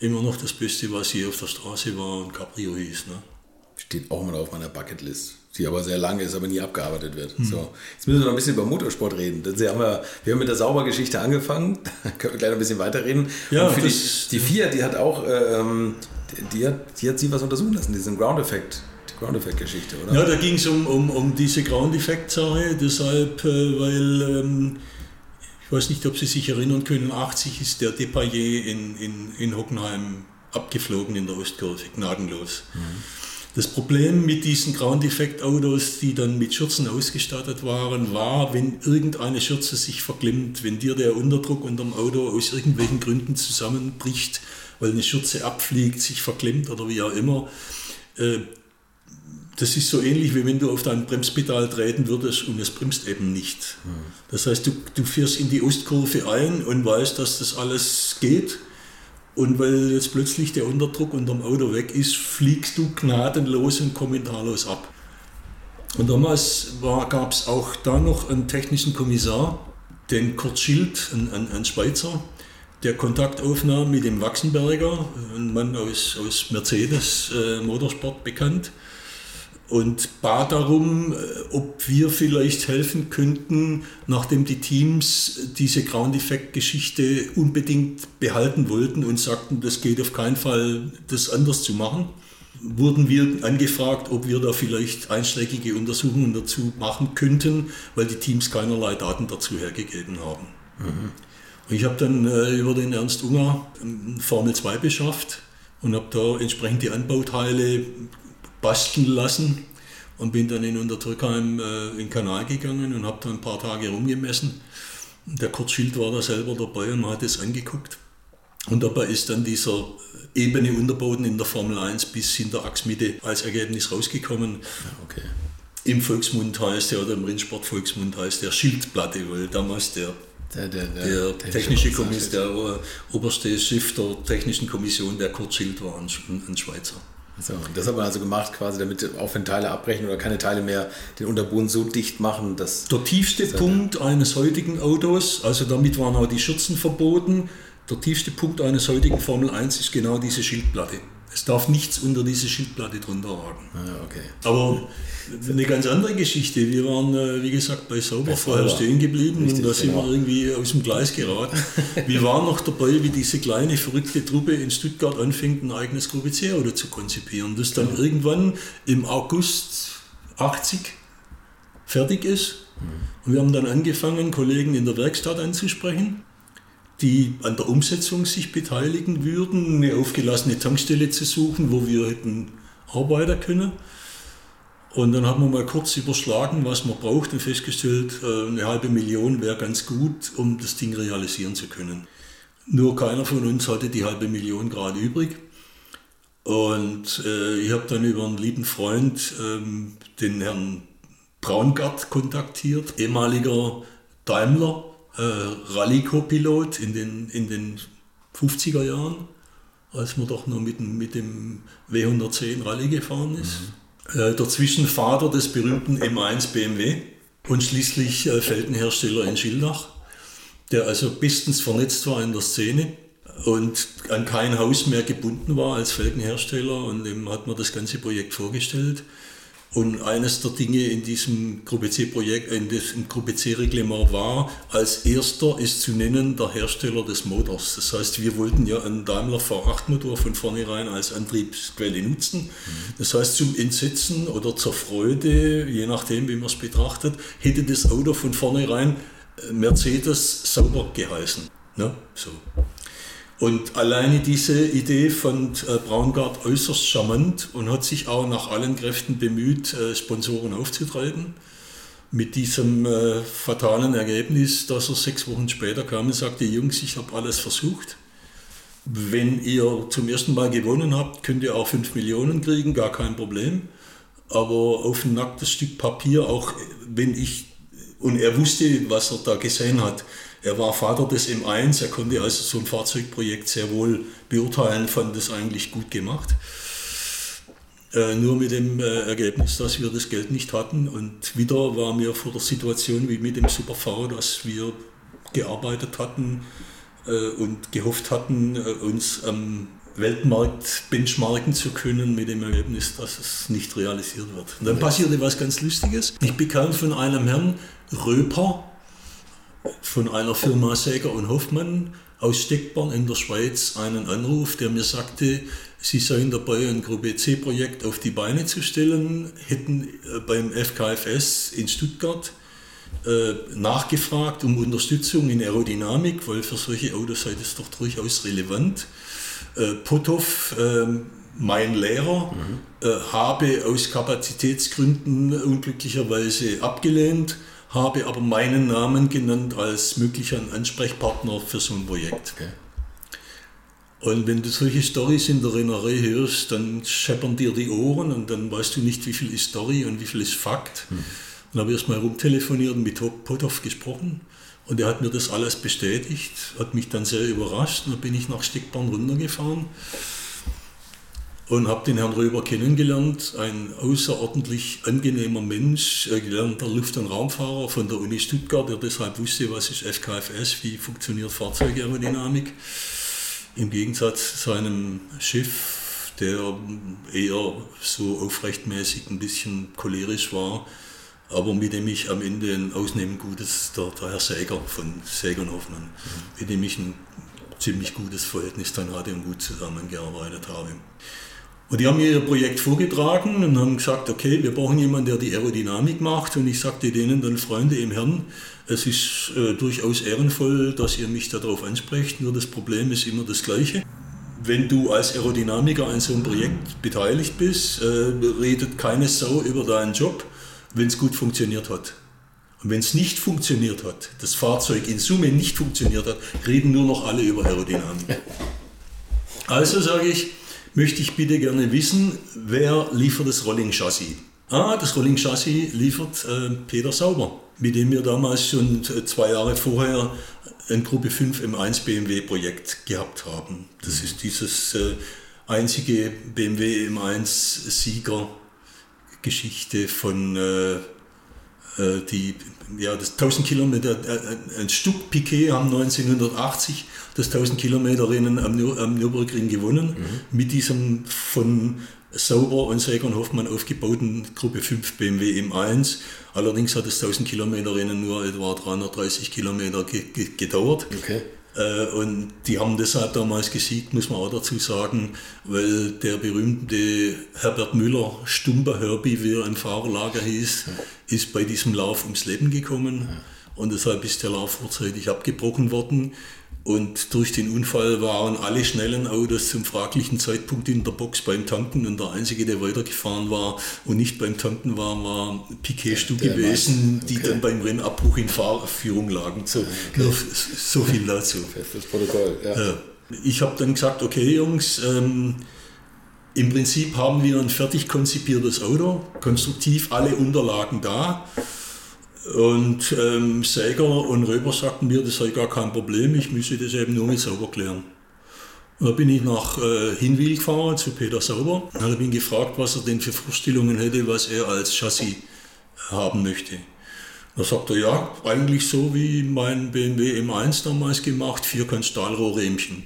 immer noch das Beste, was hier auf der Straße war und Cabrio hieß. Ne? Steht auch mal auf meiner Bucketlist die aber sehr lange ist, aber nie abgearbeitet wird. Hm. So, jetzt müssen wir noch ein bisschen über Motorsport reden. Das haben wir, wir haben mit der Saubergeschichte angefangen, (laughs) da können wir gleich noch ein bisschen weiterreden. Ja, Und für die, die Fiat, die hat auch, ähm, die, hat, die hat sie was untersuchen lassen, diesen Ground-Effekt. Die Ground-Effekt-Geschichte, oder? Ja, da ging es um, um, um diese Ground-Effekt-Sache, deshalb, äh, weil ähm, ich weiß nicht, ob Sie sich erinnern können, 80 ist der Depailler in, in, in Hockenheim abgeflogen in der Ostkurve, gnadenlos. Mhm. Das Problem mit diesen Ground-Effekt-Autos, die dann mit Schürzen ausgestattet waren, war, wenn irgendeine Schürze sich verklemmt, wenn dir der Unterdruck unterm Auto aus irgendwelchen Gründen zusammenbricht, weil eine Schürze abfliegt, sich verklemmt oder wie auch immer. Äh, das ist so ähnlich, wie wenn du auf dein Bremspedal treten würdest und es bremst eben nicht. Hm. Das heißt, du, du fährst in die Ostkurve ein und weißt, dass das alles geht und weil jetzt plötzlich der Unterdruck unterm Auto weg ist, fliegst du gnadenlos und kommentarlos ab. Und damals gab es auch da noch einen technischen Kommissar, den Kurt Schild, ein, ein, ein Schweizer, der Kontakt aufnahm mit dem Wachsenberger, ein Mann aus, aus Mercedes äh, Motorsport bekannt und bat darum, äh, ob wir vielleicht helfen könnten, nachdem die Teams diese Ground-Effekt-Geschichte unbedingt behalten wollten und sagten, das geht auf keinen Fall, das anders zu machen, wurden wir angefragt, ob wir da vielleicht einschlägige Untersuchungen dazu machen könnten, weil die Teams keinerlei Daten dazu hergegeben haben. Mhm. Ich habe dann äh, über den Ernst Unger Formel 2 beschafft und habe da entsprechend Anbauteile basteln lassen und bin dann in Unterdrückheim äh, in den Kanal gegangen und habe da ein paar Tage rumgemessen. Der Kurt Schild war da selber dabei und man hat es angeguckt. Und dabei ist dann dieser ebene Unterboden in der Formel 1 bis hinter Achsmitte als Ergebnis rausgekommen. Okay. Im Volksmund heißt der, oder im Rennsport Volksmund heißt der Schildplatte, weil damals der der, der, der, der technische Kommission, der oberste Chef der technischen Kommission, der Kurt Schild war, ein, ein Schweizer. So, und das hat man also gemacht, quasi, damit auch wenn Teile abbrechen oder keine Teile mehr den Unterboden so dicht machen, dass. Der tiefste Punkt eines heutigen Autos, also damit waren auch die Schürzen verboten, der tiefste Punkt eines heutigen Formel 1 ist genau diese Schildplatte. Es darf nichts unter diese Schildplatte drunter ragen. Ah, okay. Aber eine ganz andere Geschichte. Wir waren, äh, wie gesagt, bei Sauber vorher stehen geblieben Richtig, und da sind genau. wir irgendwie aus dem Gleis geraten. (laughs) wir waren noch dabei, wie diese kleine, verrückte Truppe in Stuttgart anfängt, ein eigenes Gruppe C-Auto zu konzipieren, das dann ja. irgendwann im August 80 fertig ist. Mhm. Und wir haben dann angefangen, Kollegen in der Werkstatt anzusprechen die an der Umsetzung sich beteiligen würden, eine aufgelassene Tankstelle zu suchen, wo wir hätten arbeiten können. Und dann haben wir mal kurz überschlagen, was man braucht und festgestellt, äh, eine halbe Million wäre ganz gut, um das Ding realisieren zu können. Nur keiner von uns hatte die halbe Million gerade übrig. Und äh, ich habe dann über einen lieben Freund, ähm, den Herrn Braungart, kontaktiert, ehemaliger Daimler äh, Rallye-Co-Pilot in den, in den 50er Jahren, als man doch nur mit, dem, mit dem W110 Rallye gefahren ist. Mhm. Äh, dazwischen Vater des berühmten M1 BMW und schließlich äh, Felgenhersteller in Schildach, der also bestens vernetzt war in der Szene und an kein Haus mehr gebunden war als Felgenhersteller und dem hat man das ganze Projekt vorgestellt. Und eines der Dinge in diesem Gruppe C-Projekt, in diesem Gruppe C-Reglement war, als erster ist zu nennen der Hersteller des Motors. Das heißt, wir wollten ja einen Daimler V8-Motor von vornherein als Antriebsquelle nutzen. Das heißt, zum Entsetzen oder zur Freude, je nachdem, wie man es betrachtet, hätte das Auto von vornherein äh, Mercedes sauber geheißen. Ne? So. Und alleine diese Idee fand äh, Braungart äußerst charmant und hat sich auch nach allen Kräften bemüht, äh, Sponsoren aufzutreiben. mit diesem äh, fatalen Ergebnis, dass er sechs Wochen später kam und sagte, Jungs, ich habe alles versucht. Wenn ihr zum ersten Mal gewonnen habt, könnt ihr auch 5 Millionen kriegen, gar kein Problem. Aber auf ein nacktes Stück Papier, auch wenn ich, und er wusste, was er da gesehen hat, er war Vater des M1, er konnte also so ein Fahrzeugprojekt sehr wohl beurteilen, fand das eigentlich gut gemacht. Äh, nur mit dem äh, Ergebnis, dass wir das Geld nicht hatten. Und wieder waren wir vor der Situation wie mit dem Super V, dass wir gearbeitet hatten äh, und gehofft hatten, äh, uns am Weltmarkt benchmarken zu können mit dem Ergebnis, dass es nicht realisiert wird. Und dann passierte was ganz Lustiges. Ich bekam von einem Herrn Röper, von einer Firma Säger und Hoffmann aus Steckborn in der Schweiz einen Anruf, der mir sagte, Sie seien dabei, ein Gruppe C-Projekt auf die Beine zu stellen, hätten äh, beim FKFS in Stuttgart äh, nachgefragt um Unterstützung in Aerodynamik, weil für solche Autos sei das doch durchaus relevant. Äh, Potthoff, äh, mein Lehrer, mhm. Habe aus Kapazitätsgründen unglücklicherweise abgelehnt habe aber meinen Namen genannt als möglicher Ansprechpartner für so ein Projekt. Okay. Und wenn du solche Storys in der Rennerei hörst, dann scheppern dir die Ohren und dann weißt du nicht, wie viel ist Story und wie viel ist Fakt. Mhm. Dann habe ich erstmal rumtelefoniert und mit Potov gesprochen und er hat mir das alles bestätigt, hat mich dann sehr überrascht und dann bin ich nach Steckborn runtergefahren und habe den Herrn Röber kennengelernt, ein außerordentlich angenehmer Mensch, gelernter Luft- und Raumfahrer von der Uni Stuttgart, der deshalb wusste, was ist FKFS, wie funktioniert Fahrzeugaerodynamik. Im Gegensatz zu seinem Schiff, der eher so aufrechtmäßig ein bisschen cholerisch war, aber mit dem ich am Ende ein ausnehmend gutes, der, der Herr Säger von Säger und Hoffmann, mhm. mit dem ich ein ziemlich gutes Verhältnis dann hatte und gut zusammengearbeitet habe. Und die haben mir ihr Projekt vorgetragen und haben gesagt, okay, wir brauchen jemanden, der die Aerodynamik macht. Und ich sagte denen dann, Freunde im Herrn, es ist äh, durchaus ehrenvoll, dass ihr mich darauf ansprecht, nur das Problem ist immer das gleiche. Wenn du als Aerodynamiker an so einem Projekt beteiligt bist, äh, redet keine Sau über deinen Job, wenn es gut funktioniert hat. Und wenn es nicht funktioniert hat, das Fahrzeug in Summe nicht funktioniert hat, reden nur noch alle über Aerodynamik. (laughs) Also sage ich, möchte ich bitte gerne wissen, wer liefert das Rolling Chassis? Ah, das Rolling Chassis liefert äh, Peter Sauber, mit dem wir damals schon äh, zwei Jahre vorher ein Gruppe 5 M1 BMW Projekt gehabt haben. Das ist dieses äh, einzige BMW M1 Sieger Geschichte von äh, äh, die, ja, das 1000 Kilometer, äh, ein Stück Piquet haben 1980 das 1000 Kilometer Rennen am, am Nürburgring gewonnen, mhm. mit diesem von Sauber und Säger Hoffmann aufgebauten Gruppe 5 BMW M1. Allerdings hat das 1000 Kilometer Rennen nur etwa 330 Kilometer ge ge gedauert. Okay. Äh, und die haben deshalb damals gesiegt, muss man auch dazu sagen, weil der berühmte Herbert Müller, Stumper Herbie, wie er im Fahrerlager hieß, ist bei diesem Lauf ums Leben gekommen. Und deshalb ist der Lauf vorzeitig abgebrochen worden. Und durch den Unfall waren alle schnellen Autos zum fraglichen Zeitpunkt in der Box beim Tanken und der Einzige, der weitergefahren war und nicht beim Tanken war, war Piquet Stu gewesen, okay. die dann beim Rennabbruch in Fahrführung lagen. So, okay. so viel dazu. (laughs) Festes Protokoll, ja. Ich habe dann gesagt, okay Jungs, ähm, im Prinzip haben wir ein fertig konzipiertes Auto, konstruktiv alle Unterlagen da. Und ähm, Säger und Röber sagten mir, das sei gar kein Problem, ich müsse das eben nur mit Sauber klären. Und da bin ich nach äh, Hinwil gefahren zu Peter Sauber und habe ihn gefragt, was er denn für Vorstellungen hätte, was er als Chassis haben möchte. Da sagt er, ja, eigentlich so wie mein BMW M1 damals gemacht, vierkant Stahlrohrrähmchen.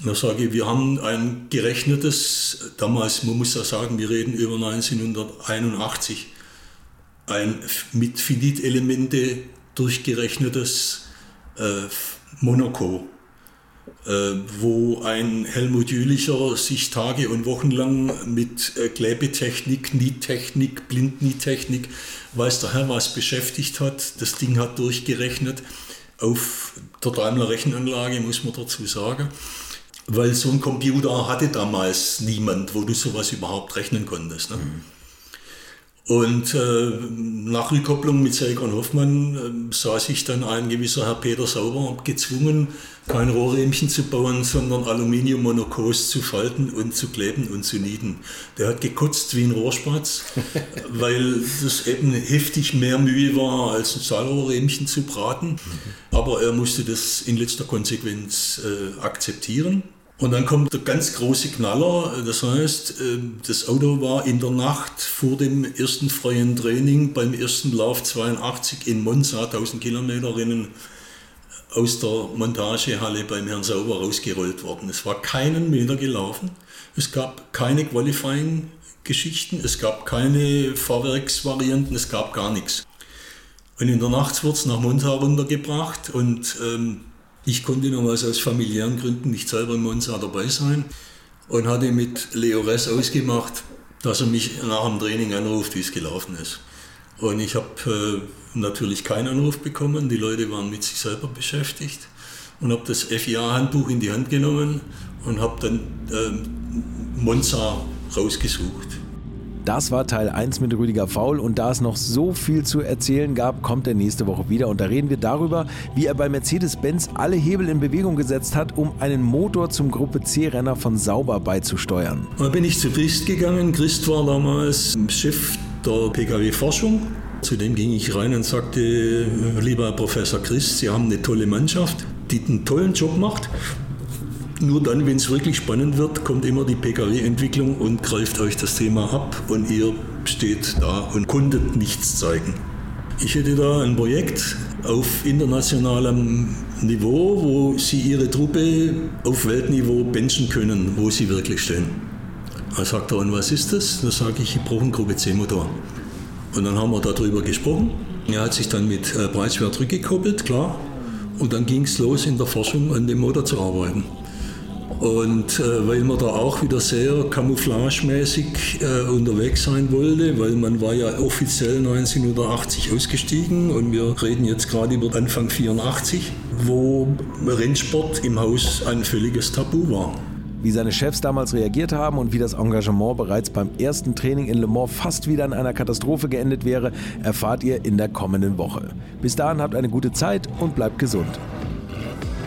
Da sage ich, wir haben ein gerechnetes, damals, man muss ja sagen, wir reden über 1981, ein mit Finit-Elemente durchgerechnetes äh, Monaco, äh, wo ein Helmut Jülicher sich Tage und Wochen lang mit äh, Klebetechnik, Niettechnik, Blindniettechnik, weiß der Herr was beschäftigt hat. Das Ding hat durchgerechnet auf der Daimler Rechenanlage, muss man dazu sagen. Weil so ein Computer hatte damals niemand, wo du sowas überhaupt rechnen konntest. Ne? Mhm. Und äh, nach Rückkopplung mit Selkon Hoffmann äh, sah sich dann ein gewisser Herr Peter Sauber gezwungen, kein Rohrrähmchen zu bauen, sondern Aluminiummonokos zu falten und zu kleben und zu nieten. Der hat gekotzt wie ein Rohrspatz, (laughs) weil das eben heftig mehr Mühe war, als ein Stahlrohrrähmchen zu braten. Aber er musste das in letzter Konsequenz äh, akzeptieren. Und dann kommt der ganz große Knaller, das heißt, ähm, das Auto war in der Nacht vor dem ersten freien Training beim ersten Lauf 82 in Monza, 1000 Kilometer Rennen, aus der Montagehalle beim Herrn Sauber rausgerollt worden. Es war keinen Meter gelaufen, es gab keine Qualifying-Geschichten, es gab keine Fahrwerksvarianten, es gab gar nichts. Und in der Nacht wurde es nach Monza runtergebracht und ähm, ich konnte damals aus familiären Gründen nicht selber in Monza dabei sein und hatte mit Leo Ress ausgemacht, dass er mich nach dem Training anruft, wie es gelaufen ist. Und ich habe äh, natürlich keinen Anruf bekommen, die Leute waren mit sich selber beschäftigt und habe das FIA-Handbuch in die Hand genommen und habe dann äh, Monza rausgesucht. Das war Teil 1 mit Rüdiger Faul und da es noch so viel zu erzählen gab, kommt er nächste Woche wieder und da reden wir darüber, wie er bei Mercedes-Benz alle Hebel in Bewegung gesetzt hat, um einen Motor zum Gruppe C-Renner von Sauber beizusteuern. Da bin ich zu Christ gegangen. Christ war damals Chef der Pkw-Forschung. Zu dem ging ich rein und sagte, lieber Herr Professor Christ, Sie haben eine tolle Mannschaft, die einen tollen Job macht nur dann, wenn es wirklich spannend wird, kommt immer die Pkw-Entwicklung und greift euch das Thema ab und ihr steht da und konntet nichts zeigen. Ich hätte da ein Projekt auf internationalem Niveau, wo sie ihre Truppe auf Weltniveau benchen können, wo sie wirklich stehen. Da sagt er, und was ist das? Da sage ich, ich brauche einen Gruppe C-Motor. Und dann haben wir darüber gesprochen. Er hat sich dann mit äh, Breitschwert rückgekoppelt, klar. Und dann ging es los, in der Forschung an dem Motor zu arbeiten. Und äh, weil man da auch wieder sehr camouflagemäßig äh, unterwegs sein wollte, weil man war ja offiziell 1980 ausgestiegen und wir reden jetzt gerade über Anfang 84, wo Rennsport im Haus ein völliges Tabu war. Wie seine Chefs damals reagiert haben und wie das Engagement bereits beim ersten Training in Le Mans fast wieder in einer Katastrophe geendet wäre, erfahrt ihr in der kommenden Woche. Bis dahin habt eine gute Zeit und bleibt gesund.